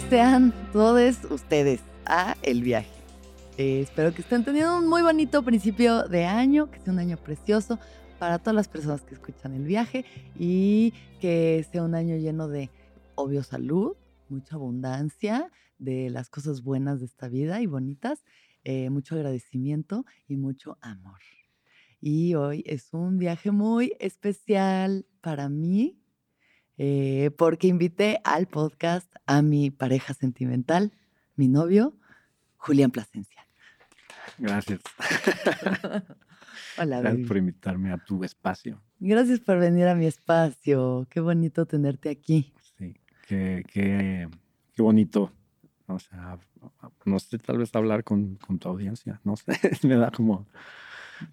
Sean todos ustedes a El Viaje. Eh, espero que estén teniendo un muy bonito principio de año, que sea un año precioso para todas las personas que escuchan El Viaje y que sea un año lleno de, obvio, salud, mucha abundancia, de las cosas buenas de esta vida y bonitas, eh, mucho agradecimiento y mucho amor. Y hoy es un viaje muy especial para mí eh, porque invité al podcast a mi pareja sentimental, mi novio, Julián Plasencia. Gracias. Hola, Gracias baby. por invitarme a tu espacio. Gracias por venir a mi espacio. Qué bonito tenerte aquí. Sí, qué, qué, qué bonito. O sea, no sé, tal vez hablar con, con tu audiencia. No sé, me da como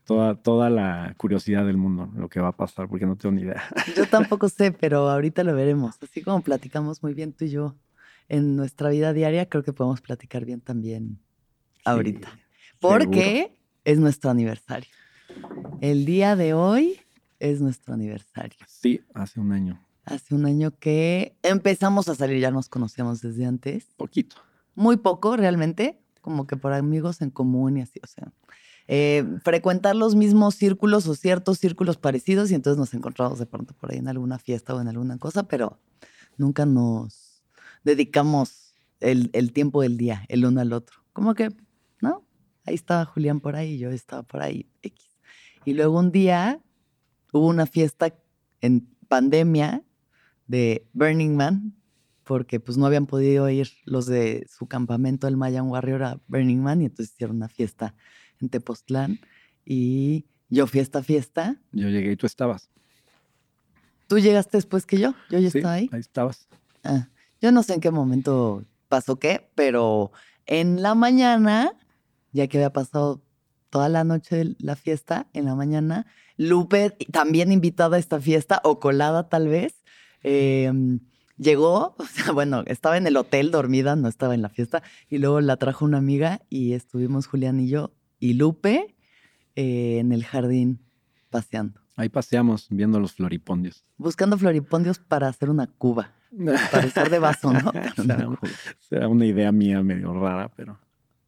toda, toda la curiosidad del mundo lo que va a pasar, porque no tengo ni idea. Yo tampoco sé, pero ahorita lo veremos. Así como platicamos muy bien tú y yo en nuestra vida diaria, creo que podemos platicar bien también ahorita. Porque es nuestro aniversario. El día de hoy es nuestro aniversario. Sí, hace un año. Hace un año que empezamos a salir, ya nos conocíamos desde antes. Poquito. Muy poco realmente, como que por amigos en común y así, o sea. Eh, frecuentar los mismos círculos o ciertos círculos parecidos y entonces nos encontramos de pronto por ahí en alguna fiesta o en alguna cosa, pero nunca nos dedicamos el, tiempo del día el uno al otro. Como que, ¿no? Ahí estaba Julián por ahí, yo estaba por ahí, X. Y luego un día hubo una fiesta en pandemia de Burning Man, porque pues no habían podido ir los de su campamento, el Mayan Warrior, a Burning Man, y entonces hicieron una fiesta en Tepoztlán. Y yo fui a esta fiesta. Yo llegué y tú estabas. Tú llegaste después que yo, yo ya Sí, estaba ahí. Ahí estabas. Ah, yo no sé en qué momento pasó qué, pero en la mañana, ya que había pasado toda la noche de la fiesta, en la mañana, Lupe, también invitada a esta fiesta, o colada tal vez, eh, llegó, o sea, bueno, estaba en el hotel dormida, no estaba en la fiesta, y luego la trajo una amiga y estuvimos Julián y yo y Lupe eh, en el jardín paseando, Ahí paseamos viendo los floripondios. buscando floripondios para hacer una cuba. Parecer de vaso, ¿no? Será, una, será una idea mía medio rara, pero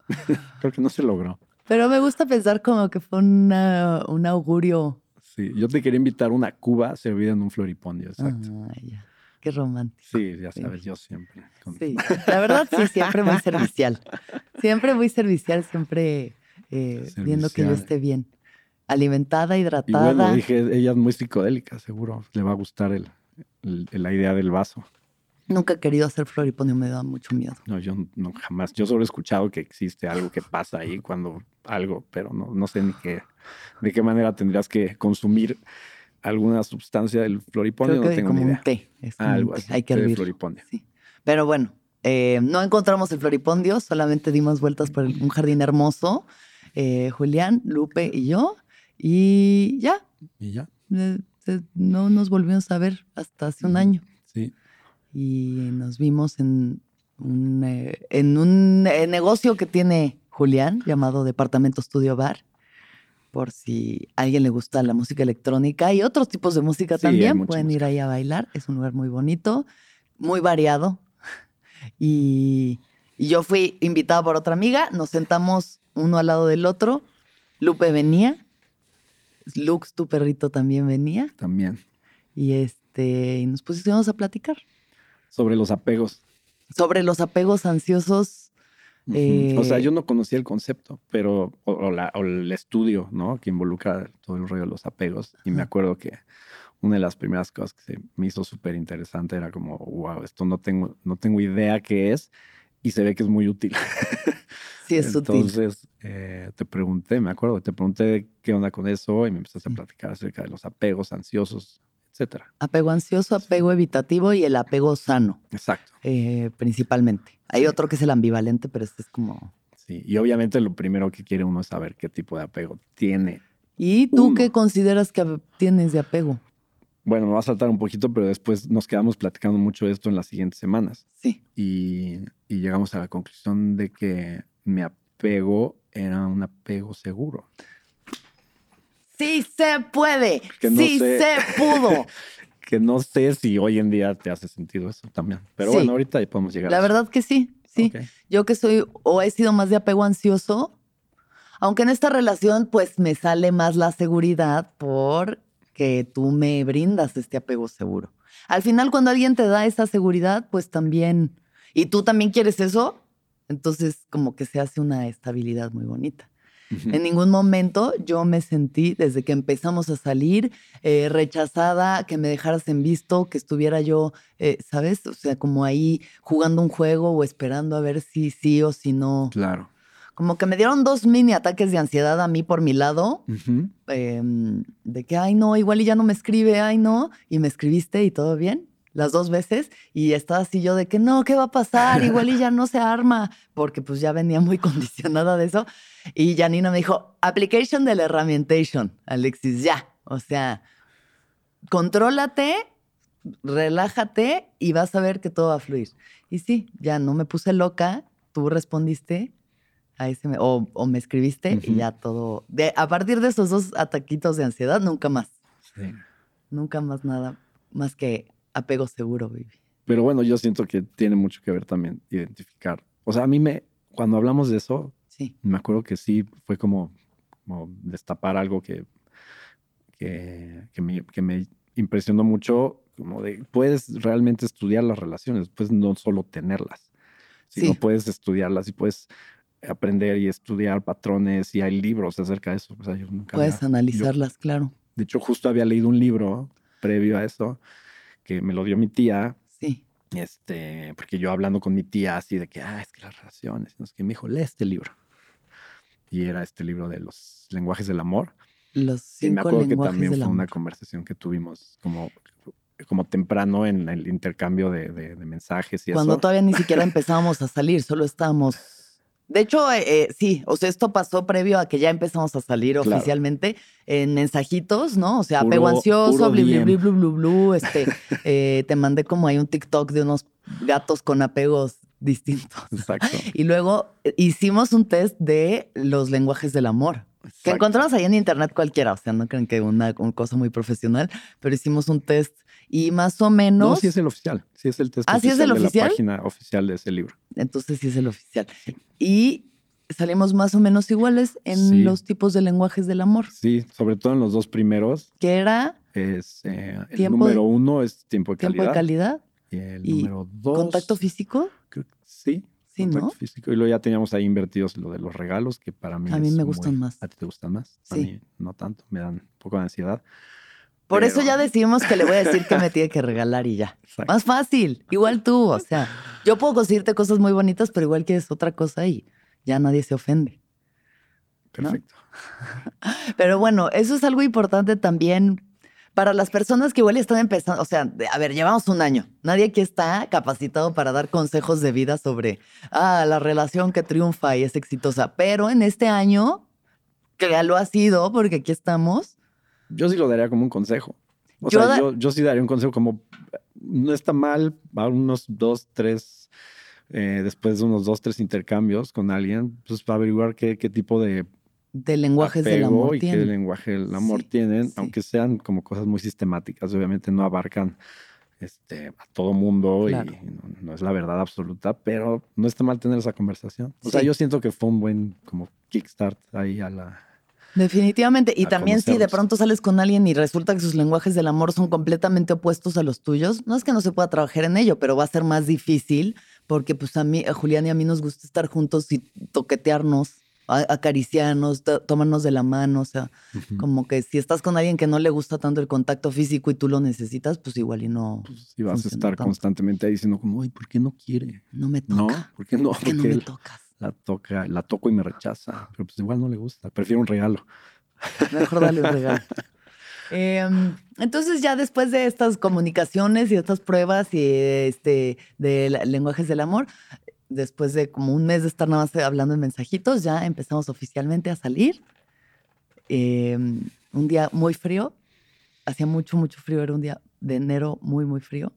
creo que no se logró. Pero me gusta pensar como que fue una- un augurio. Sí, yo te quería invitar a una cuba servida en un floripondio, exacto. Ya. Qué romántico. Sí, ya sí. sabes, yo siempre. con- Sí, la verdad sí, siempre muy servicial. Siempre muy servicial, siempre eh, viendo que yo esté bien. Alimentada, Y hidratada. bueno, dije, ella es muy psicodélica, seguro le va a gustar el, el- la idea del vaso. Nunca he querido hacer floripondio, me da mucho miedo. No, yo no jamás, yo solo he escuchado que existe algo que pasa ahí cuando algo, pero no, no sé ni qué, de qué manera tendrías que consumir alguna sustancia del floripondio, Creo no que tengo como ni un idea. té. Es como un Algo así, Hay que hervirlo. floripondio. Sí. Pero bueno, eh, no encontramos el floripondio, solamente dimos vueltas por un jardín hermoso. Eh, Julián, Lupe y yo. Y ya, Y ya, eh, eh, no nos volvimos a ver hasta hace un año. sí. Y nos vimos en un, eh, en un eh, negocio que tiene Julián llamado Departamento Studio Bar. Por si a alguien le gusta la música electrónica y otros tipos de música Sí, también, pueden ir ahí a bailar. Es un lugar muy bonito, muy variado. Y, y yo fui invitada por otra amiga, nos sentamos uno al lado del otro. Lupe venía, Lux, tu perrito, también venía. También. Y este, y nos pusimos a platicar Sobre los apegos. sobre los apegos ansiosos. Ujú. o sea, yo no conocía el concepto, pero, o, o la- o el estudio, ¿no? Que involucra todo el rollo de los apegos. Y me acuerdo que una de las primeras cosas que se me hizo súper interesante era como, wow, esto no tengo, no tengo idea qué es y se ve que es muy útil. Sí, es sutil. Entonces, eh, te pregunté, me acuerdo, te pregunté qué onda con eso y me empezaste a Sí. platicar acerca de los apegos ansiosos, etcétera. Apego ansioso, apego evitativo y el apego sano, Exacto. eh, principalmente. Hay Sí. otro que es el ambivalente, pero este es como... Sí. Y obviamente lo primero que quiere uno es saber qué tipo de apego tiene. ¿Y tú Uno. qué consideras que tienes de apego? Bueno, me va a saltar un poquito, pero después nos quedamos platicando mucho de esto en las siguientes semanas. Sí. y, y llegamos a la conclusión de que mi apego era un apego seguro. Sí se puede. No sí sé. se pudo. Que no sé si hoy en día te hace sentido eso también. Pero Sí. bueno, ahorita ahí podemos llegar. La a eso. verdad que sí, sí. Yo que soy o he sido más de apego ansioso, aunque en esta relación pues me sale más la seguridad porque tú me brindas este apego seguro. Al final cuando alguien te da esa seguridad, pues también, y tú también quieres eso, entonces como que se hace una estabilidad muy bonita. En ningún momento yo me sentí, desde que empezamos a salir, eh, rechazada, que me dejaras en visto, que estuviera yo, eh, ¿sabes? O sea, como ahí jugando un juego o esperando a ver si sí o si no. Claro. Como que me dieron dos mini ataques de ansiedad a mí por mi lado, em, de que, ay, no, igual y ya no me escribe, ay, no, y me escribiste y todo bien. Las dos veces, y estaba así yo de que no, ¿qué va a pasar? Igual y ya no se arma, porque pues ya venía muy condicionada de eso. Y Janina me dijo, application de la herramientation, Alexis, ya. O sea, contrólate, relájate y vas a ver que todo va a fluir. Y sí, ya no me puse loca, tú respondiste a ese me- o, o me escribiste y ya todo. De, a partir de esos dos ataquitos de ansiedad, nunca más, Sí. nunca más nada, más que apego seguro, baby. Pero bueno, yo siento que tiene mucho que ver también identificar. O sea, a mí me, cuando hablamos de eso, Sí, me acuerdo que sí fue como, como destapar algo que, que, que me, que me impresionó mucho, como de, puedes realmente estudiar las relaciones, pues no solo tenerlas, sino Sí. puedes estudiarlas y puedes aprender y estudiar patrones y hay libros acerca de eso. O sea, yo nunca puedes había- analizarlas, claro. de hecho, justo había leído un libro previo a eso que me lo dio mi tía Sí, este, porque yo hablando con mi tía así de que, ah, es que las relaciones, no sé qué, me dijo, lee este libro. Y era este libro de los lenguajes del amor. los Y me cinco acuerdo que también fue una conversación que tuvimos como, como temprano en el intercambio de, de- de mensajes y Cuando eso. todavía ni siquiera empezábamos a salir, solo estábamos. De hecho, eh, eh, sí, o sea, esto pasó previo a que ya empezamos a salir Claro. oficialmente en mensajitos, ¿no? O sea, Puro- apego ansioso, DM. bli, blu, blu, blu, este, eh, te mandé como ahí un TikTok de unos gatos con apegos distintos. Exacto. Y luego eh, hicimos un test de los lenguajes del amor. Que encontramos ahí en internet cualquiera, o sea, no creen que una, una cosa muy profesional, pero hicimos un test y más o menos, No, sí es el oficial. Sí es el test ¿Ah, sí es el oficial de oficial? la página oficial de ese libro. entonces sí es el oficial. Y salimos más o menos iguales en Sí. los tipos de lenguajes del amor, Sí, sobre todo en los dos primeros. que era Es, eh, el Tiempo de- número uno es tiempo de tiempo calidad. de calidad, Y el y número dos. contacto físico. creo que sí. Sí, contacto ¿no? físico. Y luego ya teníamos ahí invertidos lo de los regalos, que para mí A mí me muy- gustan más. ¿A ti te gustan más? A Sí. mí no tanto, me dan un poco de ansiedad. Por eso ya decidimos que le voy a decir que me tiene que regalar y ya. Exacto. Más fácil, igual tú, o sea, yo puedo conseguirte cosas muy bonitas, pero igual quieres otra cosa y ya nadie se ofende. Perfecto. Pero bueno, eso es algo importante también para las personas que igual están empezando. O sea, a ver, llevamos un año. Nadie aquí está capacitado para dar consejos de vida sobre ah, la relación que triunfa y es exitosa. Pero en este año, que ya lo ha sido, porque aquí estamos, Yo sí lo daría como un consejo. O Yo sea, da- yo, yo sí daría un consejo como, no está mal, va unos dos, tres, eh, después de unos dos, tres intercambios con alguien, pues para averiguar qué, qué tipo de de lenguajes del amor y qué tiene. lenguaje del amor Sí, tienen, sí. aunque sean como cosas muy sistemáticas, obviamente no abarcan este, a todo mundo Claro. y no, no es la verdad absoluta, pero no está mal tener esa conversación. O sea, yo siento que fue un buen como kickstart ahí a la... Definitivamente. Y también si de pronto sales con alguien y resulta que sus lenguajes del amor son completamente opuestos a los tuyos, no es que no se pueda trabajar en ello, pero va a ser más difícil porque pues a mí, a Julián y a mí nos gusta estar juntos y toquetearnos, acariciarnos, to- tomarnos de la mano, o sea, como que si estás con alguien que no le gusta tanto el contacto físico y tú lo necesitas, pues igual y no, Pues, y vas a estar tanto. constantemente ahí diciendo como, ay, ¿por qué no quiere? no me No, toca. ¿por qué no? ¿Por qué no Porque me él tocas? La toca, la toco y me rechaza, pero pues igual no le gusta, prefiero un regalo. Mejor dale un regalo. Em, entonces ya después de estas comunicaciones y estas pruebas y este, de lenguajes del amor, después de como un mes de estar nada más hablando en mensajitos, ya empezamos oficialmente a salir. Em, un día muy frío, hacía mucho, mucho frío, era un día de enero muy, muy frío.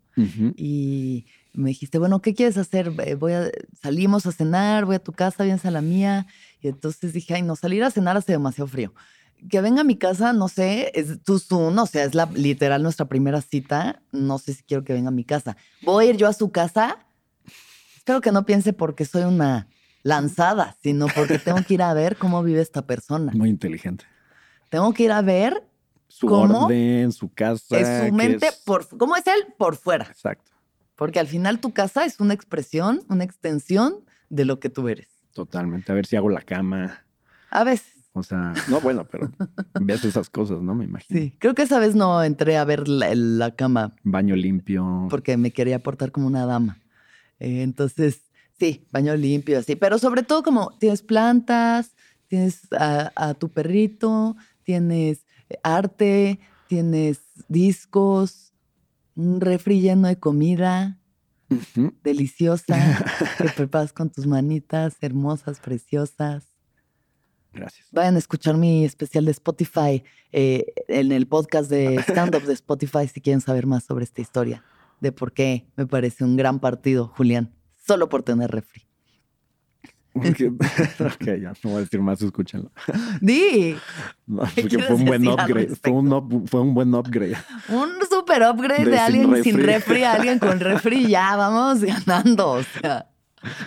Y me dijiste, bueno, ¿qué quieres hacer? Voy a, salimos a cenar, voy a tu casa, vienes a la mía. Y entonces dije, ay, no, salir a cenar hace demasiado frío. Que venga a mi casa, no sé, es tu Zoom, o sea, es la, literal nuestra primera cita. No sé si quiero que venga a mi casa. Voy a ir yo a su casa. Espero que no piense porque soy una lanzada, sino porque tengo que ir a ver cómo vive esta persona. Muy inteligente. Tengo que ir a ver su orden, su casa. Es su mente, por, ¿cómo es él? Por fuera. Exacto. Porque al final tu casa es una expresión, una extensión de lo que tú eres. Totalmente. A ver si hago la cama. A veces. O sea, no, bueno, pero ves esas cosas, ¿no? Me imagino. Sí, creo que esa vez no entré a ver la, cama. Baño limpio. Porque me quería portar como una dama. Eh, entonces, sí, baño limpio, así. Pero sobre todo como tienes plantas, tienes a tu perrito, tienes arte, tienes discos, un refri lleno de comida deliciosa que preparas con tus manitas hermosas, preciosas. Gracias. Vayan a escuchar mi especial de Spotify eh, en el podcast de stand-up de Spotify si quieren saber más sobre esta historia, de por qué me parece un gran partido, Julián, solo por tener refri. ok, ya no voy a decir más, escúchenlo. Di. porque fue un buen upgrade. Fue un, fue un, buen upgrade. Un super upgrade de, alguien sin refri. alguien con refri, ya vamos ganando. O sea,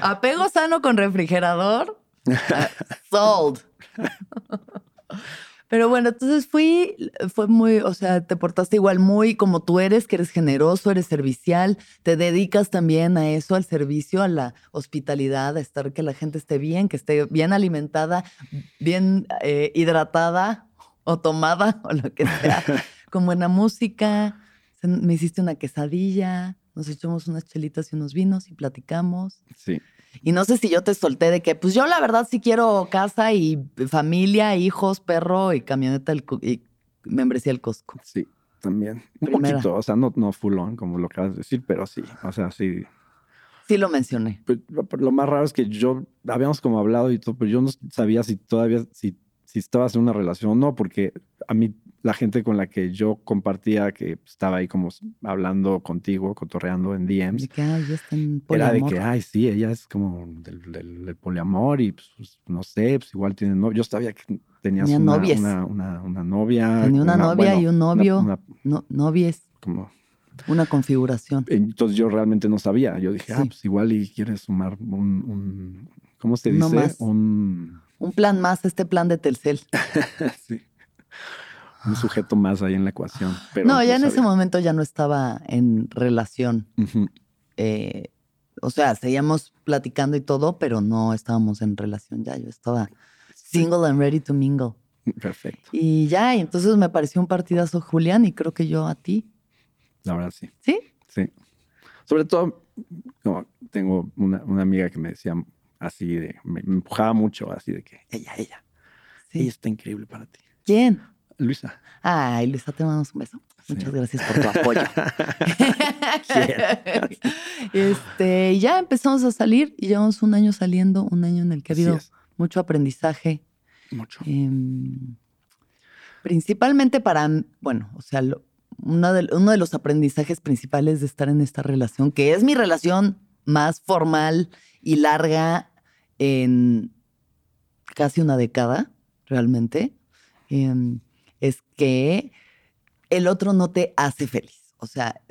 apego sano con refrigerador. Sold. Pero bueno, entonces fui, fue muy, o sea, te portaste igual muy como tú eres, que eres generoso, eres servicial, te dedicas también a eso, al servicio, a la hospitalidad, a estar que la gente esté bien, que esté bien alimentada, bien eh, hidratada o tomada o lo que sea, con buena música. Me hiciste una quesadilla, nos echamos unas chelitas y unos vinos y platicamos. Sí. Y no sé si yo te solté de que, pues yo la verdad sí quiero casa y familia, hijos, perro y camioneta y membresía el Costco. Sí, también. Un poquito, o sea, no, no full on, como lo acabas de decir, pero sí, o sea, sí. Sí lo mencioné. Pues, lo más raro es que yo, habíamos como hablado y todo, pero yo no sabía si todavía, si, si estabas en una relación o no, porque a mí la gente con la que yo compartía, que estaba ahí como hablando contigo, cotorreando en DMs. De que, ay, Era de que, ay, sí, ella es como del, poliamor y pues, pues, no sé, pues igual tiene novio. Yo sabía que tenías una, una, una, novia. Tenía una, novia y un novio. no, novies. Como una configuración. Entonces yo realmente no sabía. Yo dije, ah, pues igual y quieres sumar un, un ¿cómo se dice? Un... Un plan más, este plan de Telcel. sí un sujeto más ahí en la ecuación. Pero no, ya en ese momento ya no estaba en relación. Eh, o sea, seguíamos platicando y todo, pero no estábamos en relación ya. Yo estaba single and ready to mingle. Perfecto. Y ya, y entonces me pareció un partidazo Julián y creo que yo a ti. La verdad, sí. ¿Sí? Sí. Sobre todo, tengo una, amiga que me decía así de, me, empujaba mucho así de que ella, ella, sí. ella está increíble para ti. ¿Quién? Luisa. Ay, Luisa, te mandamos un beso. Muchas gracias por tu apoyo. este, ya empezamos a salir y llevamos un año saliendo, un año en el que ha habido mucho aprendizaje. Mucho. Em, principalmente para, bueno, o sea, uno, de, uno de los aprendizajes principales de estar en esta relación, que es mi relación más formal y larga en casi una década, realmente. Em, que el otro no te hace feliz. O sea,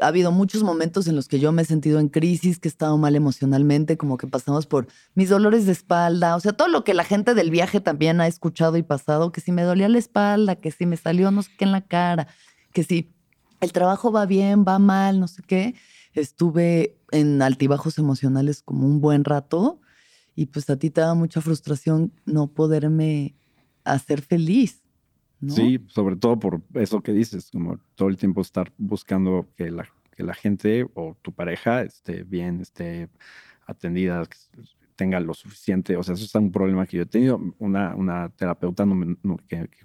ha habido muchos momentos en los que yo me he sentido en crisis, que he estado mal emocionalmente, como que pasamos por mis dolores de espalda, o sea, todo lo que la gente del viaje también ha escuchado y pasado, que si me dolía la espalda, que si me salió no sé qué en la cara, que si el trabajo va bien, va mal, no sé qué. Estuve en altibajos emocionales como un buen rato y pues a ti te da mucha frustración no poderme hacer feliz. Sí, sobre todo por eso que dices, como todo el tiempo estar buscando que la, que la gente o tu pareja esté bien, esté atendida, tenga lo suficiente. O sea, eso es un problema que yo he tenido. Una, una terapeuta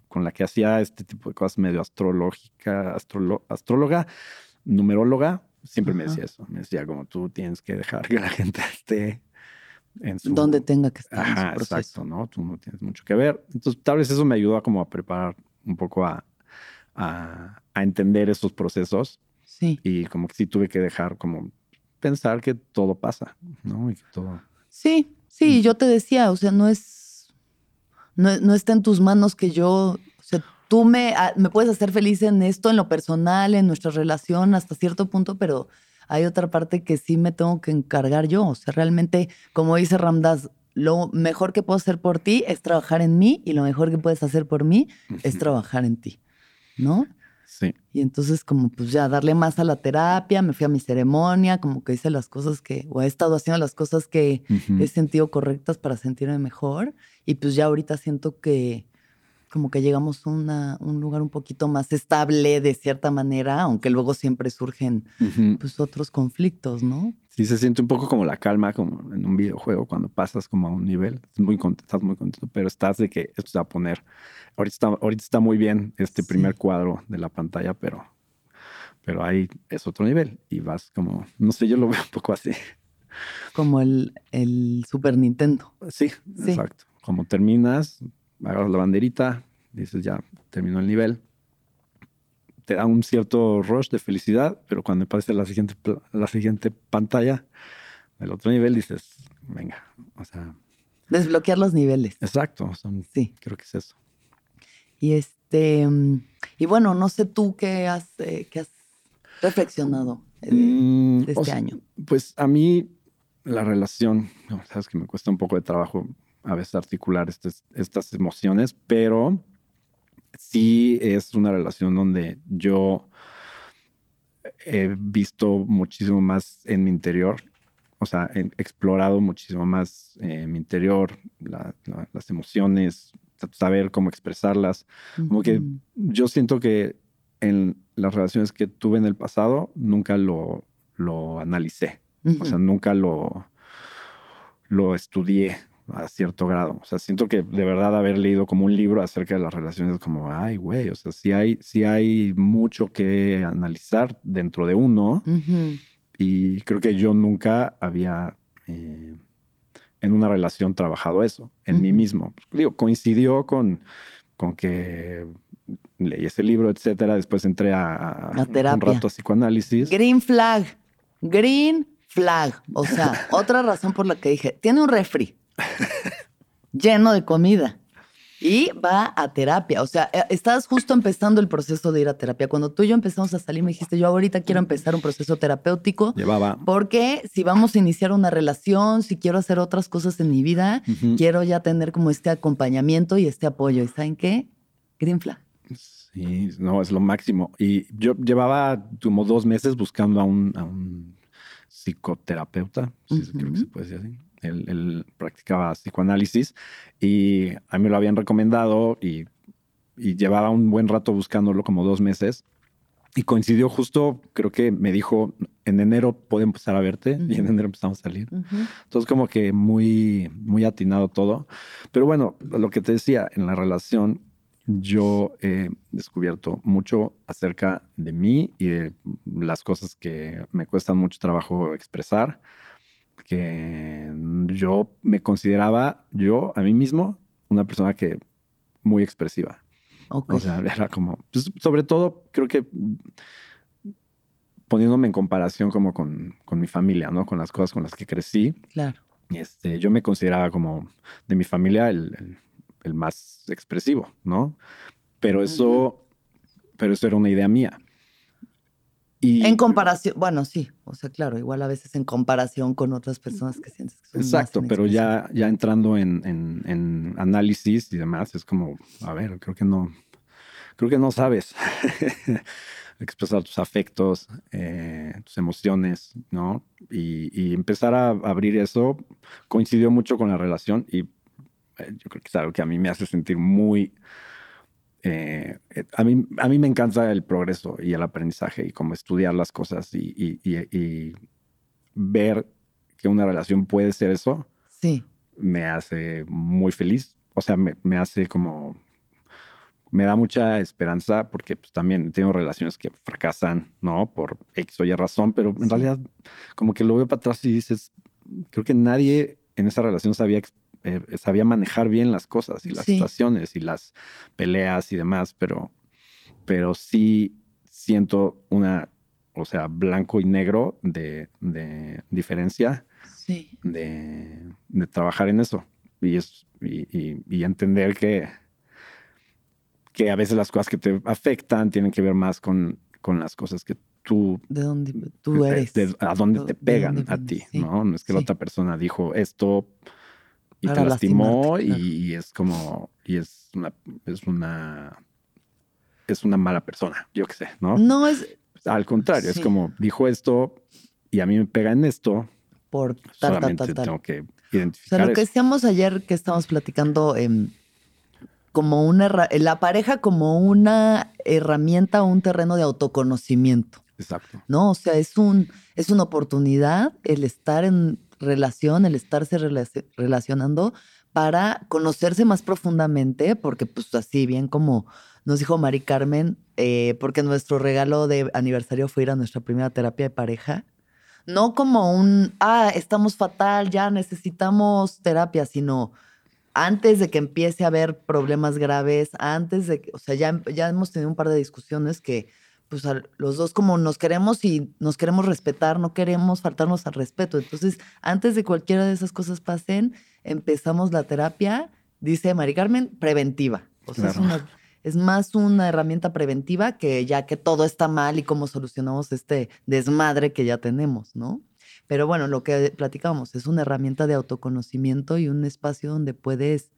con la que hacía este tipo de cosas medio astrológica, astróloga, numeróloga, siempre me decía eso. Me decía como tú tienes que dejar que la gente esté en su... Donde tenga que estar. Ajá, exacto, ¿no? Tú no tienes mucho que ver. Entonces, tal vez eso me ayudó a como a preparar un poco a, a, a entender estos procesos. Sí. Y como que sí tuve que dejar como pensar que todo pasa, ¿no? Y que todo... Sí, sí, mm. yo te decía, o sea, no es, no, no, está en tus manos que yo, o sea, tú me, ah, me puedes hacer feliz en esto, en lo personal, en nuestra relación hasta cierto punto, pero hay otra parte que sí me tengo que encargar yo, o sea, realmente, como dice Ramdas, lo mejor que puedo hacer por ti es trabajar en mí y lo mejor que puedes hacer por mí es trabajar en ti, ¿no? Sí. Y entonces como pues ya darle más a la terapia, me fui a mi ceremonia, como que hice las cosas que, o he estado haciendo las cosas que he sentido correctas para sentirme mejor. Y pues ya ahorita siento que como que llegamos a un lugar un poquito más estable de cierta manera, aunque luego siempre surgen pues otros conflictos, ¿no? Sí, se siente un poco como la calma, como en un videojuego, cuando pasas como a un nivel, muy contento, estás muy contento, pero estás de que esto se va a poner. Ahorita está, ahorita está muy bien este primer cuadro de la pantalla, pero, pero ahí es otro nivel y vas como, no sé, yo lo veo un poco así. Como el, el Super Nintendo. Sí, sí, exacto. Como terminas, agarras la banderita, dices ya terminó el nivel, te da un cierto rush de felicidad, pero cuando aparece la siguiente, la siguiente pantalla del otro nivel dices, venga, o sea... Desbloquear los niveles. Exacto, sí. Creo que es eso. Y este, y bueno, no sé tú qué has, eh, has reflexionado de, mm, este año. Pues a mí la relación, sabes que me cuesta un poco de trabajo a veces articular estas, estas emociones, pero sí es una relación donde yo he visto muchísimo más en mi interior, o sea, he explorado muchísimo más en mi interior, las emociones, saber cómo expresarlas. Como que yo siento que en las relaciones que tuve en el pasado nunca lo, lo analicé, o sea, nunca lo, lo estudié a cierto grado. O sea, siento que de verdad haber leído como un libro acerca de las relaciones como, ay, güey, o sea, sí hay, sí hay mucho que analizar dentro de uno. Y creo que yo nunca había eh, en una relación trabajado eso, en mí mismo. Digo, coincidió con, con que leí ese libro, etcétera. Después entré a, un rato a psicoanálisis. Green flag. Green flag. O sea, otra razón por la que dije, tiene un refri lleno de comida. Y va a terapia. O sea, eh, estás justo empezando el proceso de ir a terapia. Cuando tú y yo empezamos a salir, me dijiste, yo ahorita quiero empezar un proceso terapéutico. Llevaba. Porque si vamos a iniciar una relación, si quiero hacer otras cosas en mi vida, quiero ya tener como este acompañamiento y este apoyo. ¿Y saben qué? Green flag. Sí, no, es lo máximo. Y yo llevaba como dos meses buscando a un, psicoterapeuta, si creo que se puede decir así él, practicaba psicoanálisis y a mí me lo habían recomendado y, llevaba un buen rato buscándolo, como dos meses. Y coincidió justo, creo que me dijo, en enero puedo empezar a verte y en enero empezamos a salir. Entonces como que muy, muy atinado todo. Pero bueno, lo que te decía, en la relación yo he descubierto mucho acerca de mí y de las cosas que me cuestan mucho trabajo expresar que yo me consideraba, yo a mí mismo, una persona que muy expresiva. O sea, era como, pues, sobre todo creo que poniéndome en comparación como con, con, mi familia, ¿no? Con las cosas con las que crecí. Claro. Este, yo me consideraba como de mi familia el, el, más expresivo, ¿no? Pero eso, pero eso era una idea mía en comparación, bueno, sí, o sea, claro, igual a veces en comparación con otras personas que sientes que son Exacto, pero ya, ya entrando en, en, análisis y demás, es como, a ver, creo que no, creo que no sabes expresar tus afectos, eh, tus emociones, ¿no? Y, y, empezar a abrir eso coincidió mucho con la relación y eh, yo creo que es algo que a mí me hace sentir muy eh, eh, a, mí, a mí me encanta el progreso y el aprendizaje y cómo estudiar las cosas y, ver que una relación puede ser eso. Sí. me hace muy feliz. O sea, me, me hace como... Me da mucha esperanza porque pues, también tengo relaciones que fracasan, ¿no? Por X o Y razón, pero en Sí. realidad como que lo veo para atrás y dices, creo que nadie en esa relación sabía, ex- eh, sabía manejar bien las cosas y las Sí. situaciones y las peleas y demás, pero, pero sí siento una, o sea, blanco y negro de, de diferencia Sí. de, de trabajar en eso y, es, y, y- y entender que, que a veces las cosas que te afectan tienen que ver más con, con las cosas que tú, De dónde tú de- eres. de- a dónde de te pegan dónde a ti, sí. ¿no? No es que la otra persona dijo esto y Para te lastimó claro. y, es como, y es una, es una, es una mala persona, yo qué sé, ¿no? No es Al contrario, es como dijo esto y a mí me pega en esto, por tal, solamente tal, tal. tengo que O sea, identificar lo que decíamos ayer que estábamos platicando, em, como una la pareja como una herramienta o un terreno de autoconocimiento, Exacto. ¿no? O sea, es un, es una oportunidad el estar en relación, el estarse relaci- relacionando para conocerse más profundamente, porque pues así bien como nos dijo Mari Carmen, eh, porque nuestro regalo de aniversario fue ir a nuestra primera terapia de pareja. No como un, ah, estamos fatal, ya necesitamos terapia, sino antes de que empiece a haber problemas graves, antes de que, o sea, ya, ya hemos tenido un par de discusiones que, pues, al- los dos como nos queremos y nos queremos respetar, no queremos faltarnos al respeto. Entonces, antes de cualquiera de esas cosas pasen, empezamos la terapia, dice Mari Carmen, preventiva. O sea, es, Claro. una- es más una herramienta preventiva que ya que todo está mal y cómo solucionamos este desmadre que ya tenemos, ¿no? Pero bueno, lo que platicamos es una herramienta de autoconocimiento y un espacio donde puedes,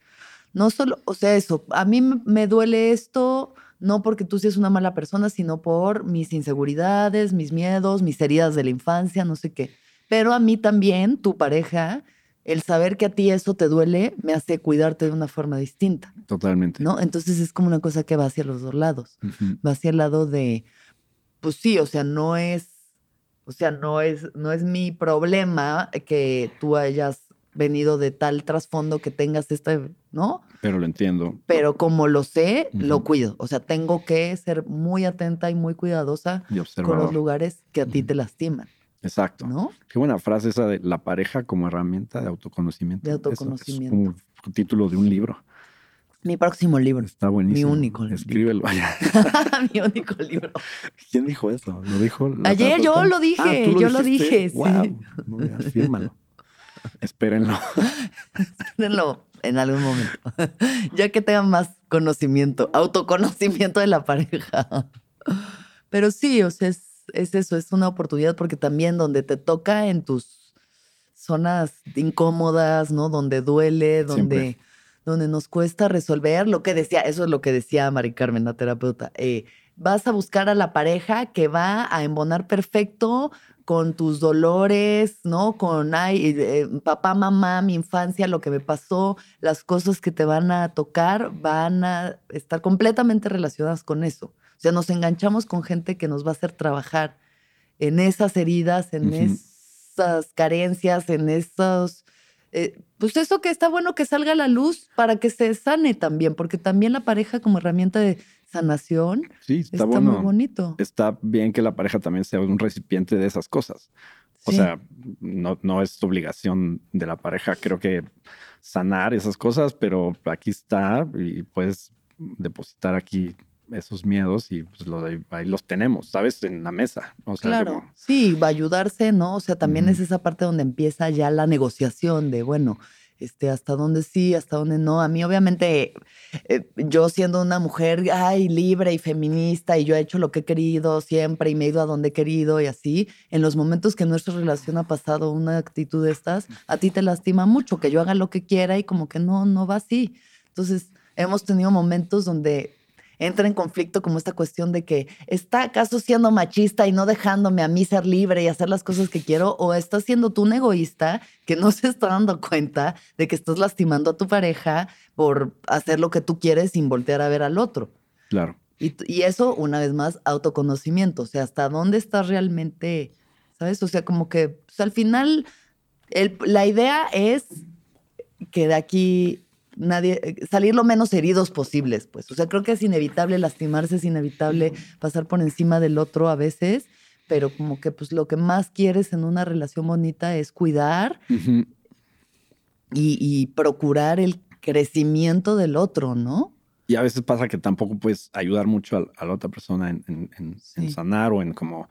no solo, o sea, eso, a mí me duele esto, no porque tú seas una mala persona, sino por mis inseguridades, mis miedos, mis heridas de la infancia, no sé qué. Pero a mí también, tu pareja, el saber que a ti eso te duele, me hace cuidarte de una forma distinta, Totalmente. ¿no? Entonces es como una cosa que va hacia los dos lados va hacia el lado de, pues sí, o sea, no es, o sea, no es, no es mi problema que tú hayas venido de tal trasfondo que tengas este, ¿no? Pero lo entiendo. Pero como lo sé, lo cuido. O sea, tengo que ser muy atenta y muy cuidadosa Y con los lugares que a ti te lastiman, Exacto. ¿no? Qué buena frase esa de la pareja como herramienta de autoconocimiento. De Eso autoconocimiento. Es un título de un libro. Mi próximo libro. Está buenísimo. único libro. Escríbelo. Mi único libro. ¿Quién dijo eso? ¿Lo dijo? Ayer yo terapeuta? lo dije, Ah, ¿tú lo yo lo dije, sí. Guau. No, ya, fírmalo. Espérenlo. Espérenlo en algún momento. ya que tengan más conocimiento, autoconocimiento de la pareja. Pero sí, o sea, es, es eso, es una oportunidad porque también donde te toca en tus zonas incómodas, ¿no? Donde duele, donde, Siempre. donde nos cuesta resolver lo que decía, eso es lo que decía Mari Carmen, la terapeuta. eh, vas a buscar a la pareja que va a embonar perfecto con tus dolores, ¿no? Con, ay, eh, papá, mamá, mi infancia, lo que me pasó, las cosas que te van a tocar van a estar completamente relacionadas con eso. O sea, nos enganchamos con gente que nos va a hacer trabajar en esas heridas, en esas carencias, en esos... eh, pues eso que está bueno que salga a la luz para que se sane también, porque también la pareja como herramienta de sanación Sí, está, está, bueno. muy bonito. Está bien que la pareja también sea un recipiente de esas cosas. O Sí. sea, no, no es obligación de la pareja, creo que sanar esas cosas, pero aquí está y puedes depositar aquí esos miedos y pues lo de- ahí los tenemos, ¿sabes? En la mesa. O sea, Claro, como- sí, va a ayudarse, ¿no? O sea, también es esa parte donde empieza ya la negociación de, bueno, este, hasta dónde sí, hasta dónde no. A mí, obviamente, eh, yo siendo una mujer, ay, libre y feminista, y yo he hecho lo que he querido siempre y me he ido a donde he querido y así, en los momentos que nuestra relación ha pasado una actitud de estas, a ti te lastima mucho que yo haga lo que quiera y como que no, no va así. Entonces, hemos tenido momentos donde entra en conflicto como esta cuestión de que está acaso siendo machista y no dejándome a mí ser libre y hacer las cosas que quiero o estás siendo tú un egoísta que no se está dando cuenta de que estás lastimando a tu pareja por hacer lo que tú quieres sin voltear a ver al otro. Claro. Y, y eso, una vez más, autoconocimiento, o sea, hasta dónde estás realmente, ¿sabes? O sea, como que pues, al final el- la idea es que de aquí nadie, eh, salir lo menos heridos posibles, pues. O sea, creo que es inevitable lastimarse, es inevitable pasar por encima del otro a veces, pero como que pues lo que más quieres en una relación bonita es cuidar y, y procurar el crecimiento del otro, ¿no? Y a veces pasa que tampoco puedes ayudar mucho a, a la otra persona en, en- en- en Sí. sanar o en como...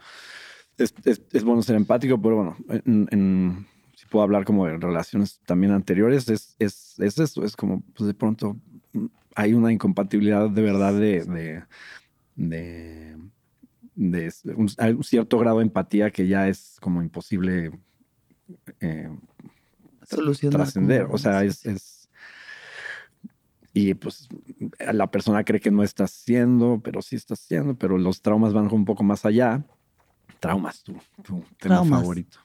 Es, es- es bueno ser empático, pero bueno, en, en- si puedo hablar como de relaciones también anteriores, es, es, es eso, es como pues de pronto mm, hay una incompatibilidad de verdad de... de, de de un, cierto grado de empatía que ya es como imposible eh, trascender. O sea, es, Y pues la persona cree que no está haciendo, pero sí está haciendo, pero los traumas van un poco más allá. Traumas, tu, tu tema Traumas. favorito.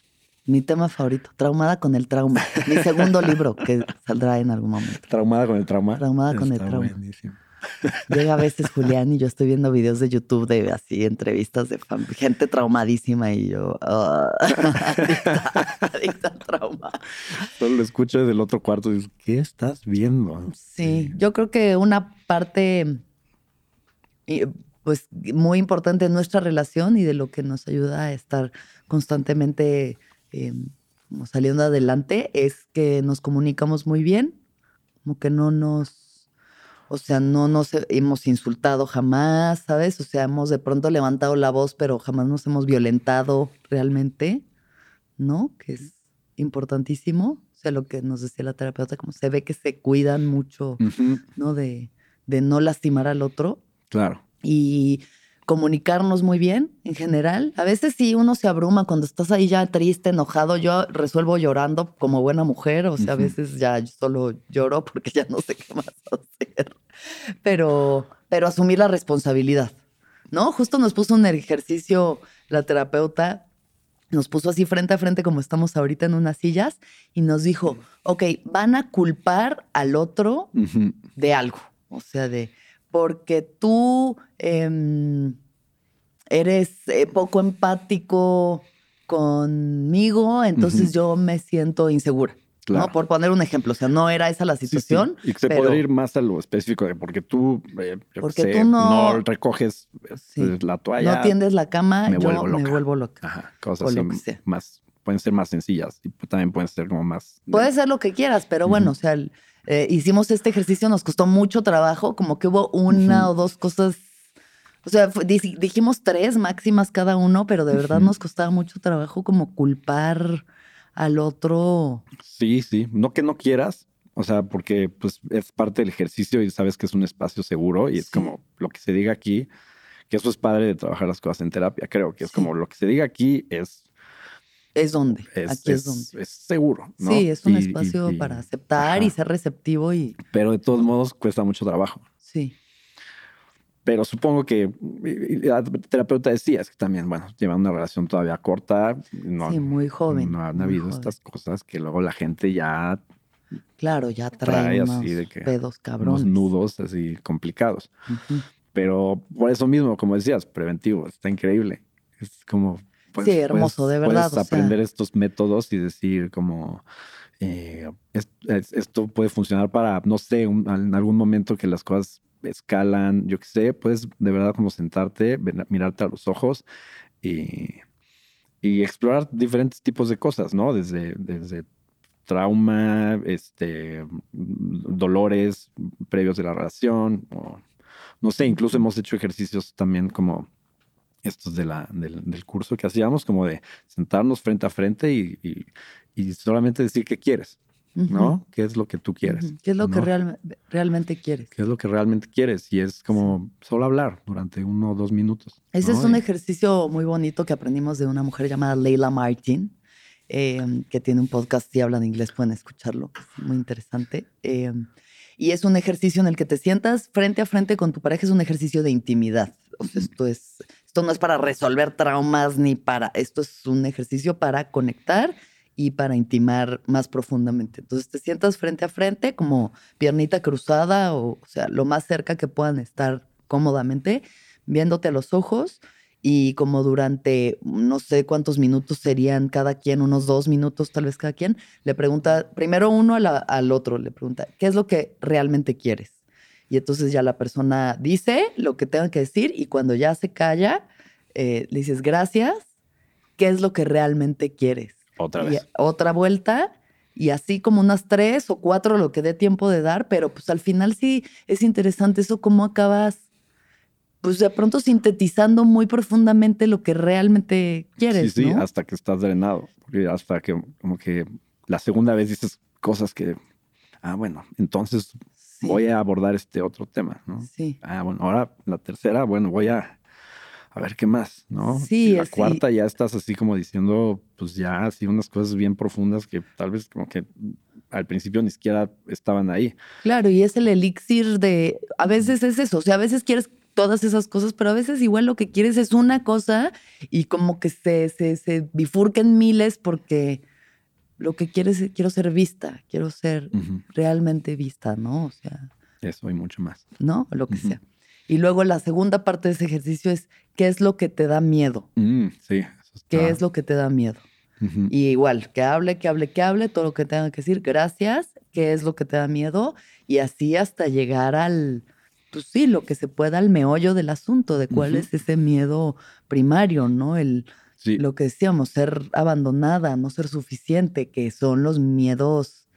Mi tema favorito, traumada con el trauma. Mi segundo libro que saldrá en algún momento. Traumada con el trauma. Traumada con el trauma. buenísimo. Llega a veces Julián y yo estoy viendo videos de YouTube de así entrevistas de gente traumadísima y yo ah, adicta, adicta al trauma. Solo lo escucho desde el otro cuarto y dices, ¿qué estás viendo? Sí, yo creo que una parte pues muy importante de nuestra relación y de lo que nos ayuda a estar constantemente eh, como saliendo adelante es que nos comunicamos muy bien, como que no nos, o sea, no nos hemos insultado jamás, ¿sabes? O sea, hemos de pronto levantado la voz, pero jamás nos hemos violentado realmente, ¿no? Que es importantísimo. O sea, lo que nos decía la terapeuta, como se ve que se cuidan mucho, Ujú, ¿no? De, de no lastimar al otro Claro. y comunicarnos muy bien en general. A veces sí uno se abruma cuando estás ahí ya triste, enojado. Yo resuelvo llorando como buena mujer, o sea, a Ujú. veces ya solo lloro porque ya no sé qué más hacer. Pero, pero asumir la responsabilidad, ¿no? Justo nos puso un ejercicio la terapeuta. Nos puso así frente a frente como estamos ahorita en unas sillas y nos dijo, ok, van a culpar al otro Ujú, de algo. O sea, de porque tú em, eres eh, poco empático conmigo, entonces yo me siento insegura. Claro. ¿no? Por poner un ejemplo, o sea, no era esa la Sí, sí. situación. Y se pero- podría ir más a lo específico de porque tú, eh, Porque sé, tú no- recoges Sí. eh, la toalla. no tiendes la cama, me yo vuelvo me loca. vuelvo loca. Ajá, cosas así más, pueden ser más sencillas y también pueden ser como más. de- Puede ser lo que quieras, pero bueno, o sea, el- eh, hicimos este ejercicio, nos costó mucho trabajo, como que hubo una o dos cosas, o sea, dijimos tres máximas cada uno, pero de verdad nos costaba mucho trabajo como culpar al otro. Sí, sí. No que no quieras, o sea, porque pues es parte del ejercicio y sabes que es un espacio seguro y es como lo que se diga aquí, que eso es padre de trabajar las cosas en terapia, creo que es Sí. como lo que se diga aquí es, Es donde, es, aquí es, es- donde. es seguro. ¿no? Sí, es un Y- espacio y- para aceptar y ser receptivo y Pero de todos modos cuesta mucho trabajo. sí. Pero supongo que la terapeuta decía, es que también, bueno, llevan una relación todavía corta, no, sí, muy joven. no han habido joven. estas cosas que luego la gente ya Claro, ya trae trae, así unos de que pedos cabrones. unos nudos así complicados. Pero por eso mismo, como decías, preventivo, está increíble. Es como... Sí, hermoso, de verdad, Puedes o sea. aprender estos métodos y decir como... eh, es- es- esto puede funcionar para, no sé, un- en algún momento que las cosas escalan, yo qué sé, puedes de verdad como sentarte, mirarte a los ojos y, y explorar diferentes tipos de cosas, ¿no? Desde, desde trauma, este, dolores previos de la relación, o no sé, incluso hemos hecho ejercicios también como estos de la, del, del curso que hacíamos, como de sentarnos frente a frente y, y- y solamente decir qué quieres, ¿no? Ujú. ¿Qué es lo que tú quieres? Ujú. ¿Qué es lo que ¿no? real- realmente quieres? ¿Qué es lo que realmente quieres? Y es como solo hablar durante uno o dos minutos. Ese ¿no? es un Y- ejercicio muy bonito que aprendimos de una mujer llamada Leila Martin, eh, que tiene un podcast, si hablan inglés pueden escucharlo, es muy interesante. Eh, y es un ejercicio en el que te sientas frente a frente con tu pareja, es un ejercicio de intimidad. O sea, esto, es, esto no es para resolver traumas ni para, esto es un ejercicio para conectar y para intimar más profundamente. Entonces te sientas frente a frente como piernita cruzada o, o sea, lo más cerca que puedan estar cómodamente, viéndote a los ojos y como durante no sé cuántos minutos serían cada quien, unos dos minutos tal vez cada quien, le pregunta, primero uno al otro, le pregunta, ¿qué es lo que realmente quieres? Y entonces ya la persona dice lo que tenga que decir y cuando ya se calla, eh, le dices gracias, ¿qué es lo que realmente quieres? Otra vez. otra vuelta y así como unas tres o cuatro lo que dé tiempo de dar, pero pues al final sí es interesante eso, cómo acabas pues de pronto sintetizando muy profundamente lo que realmente quieres. Sí, sí, hasta que estás drenado. Hasta que como que la segunda vez dices cosas que, ah, bueno, entonces voy a abordar este otro tema, ¿no? Sí. Ah, bueno, ahora la tercera, bueno, voy a, a ver qué más, ¿no? Sí. Y la cuarta ya estás así como diciendo, pues ya así unas cosas bien profundas que tal vez como que al principio ni siquiera estaban ahí. Claro, y es el elixir de, a veces es eso, o sea, a veces quieres todas esas cosas, pero a veces igual lo que quieres es una cosa y como que se, se, se bifurquen miles porque lo que quieres es, quiero ser vista, quiero ser realmente vista, ¿no? O sea. Eso y mucho más. ¿No? Lo que sea. Y luego la segunda parte de ese ejercicio es, ¿qué es lo que te da miedo? Mm, sí. ¿Qué es lo que te da miedo? Y igual, que hable, que hable, que hable, todo lo que tenga que decir, gracias, ¿qué es lo que te da miedo? Y así hasta llegar al, pues sí, lo que se pueda al meollo del asunto, de cuál es ese miedo primario, ¿no? El, Lo que decíamos, ser abandonada, no ser suficiente, que son los miedos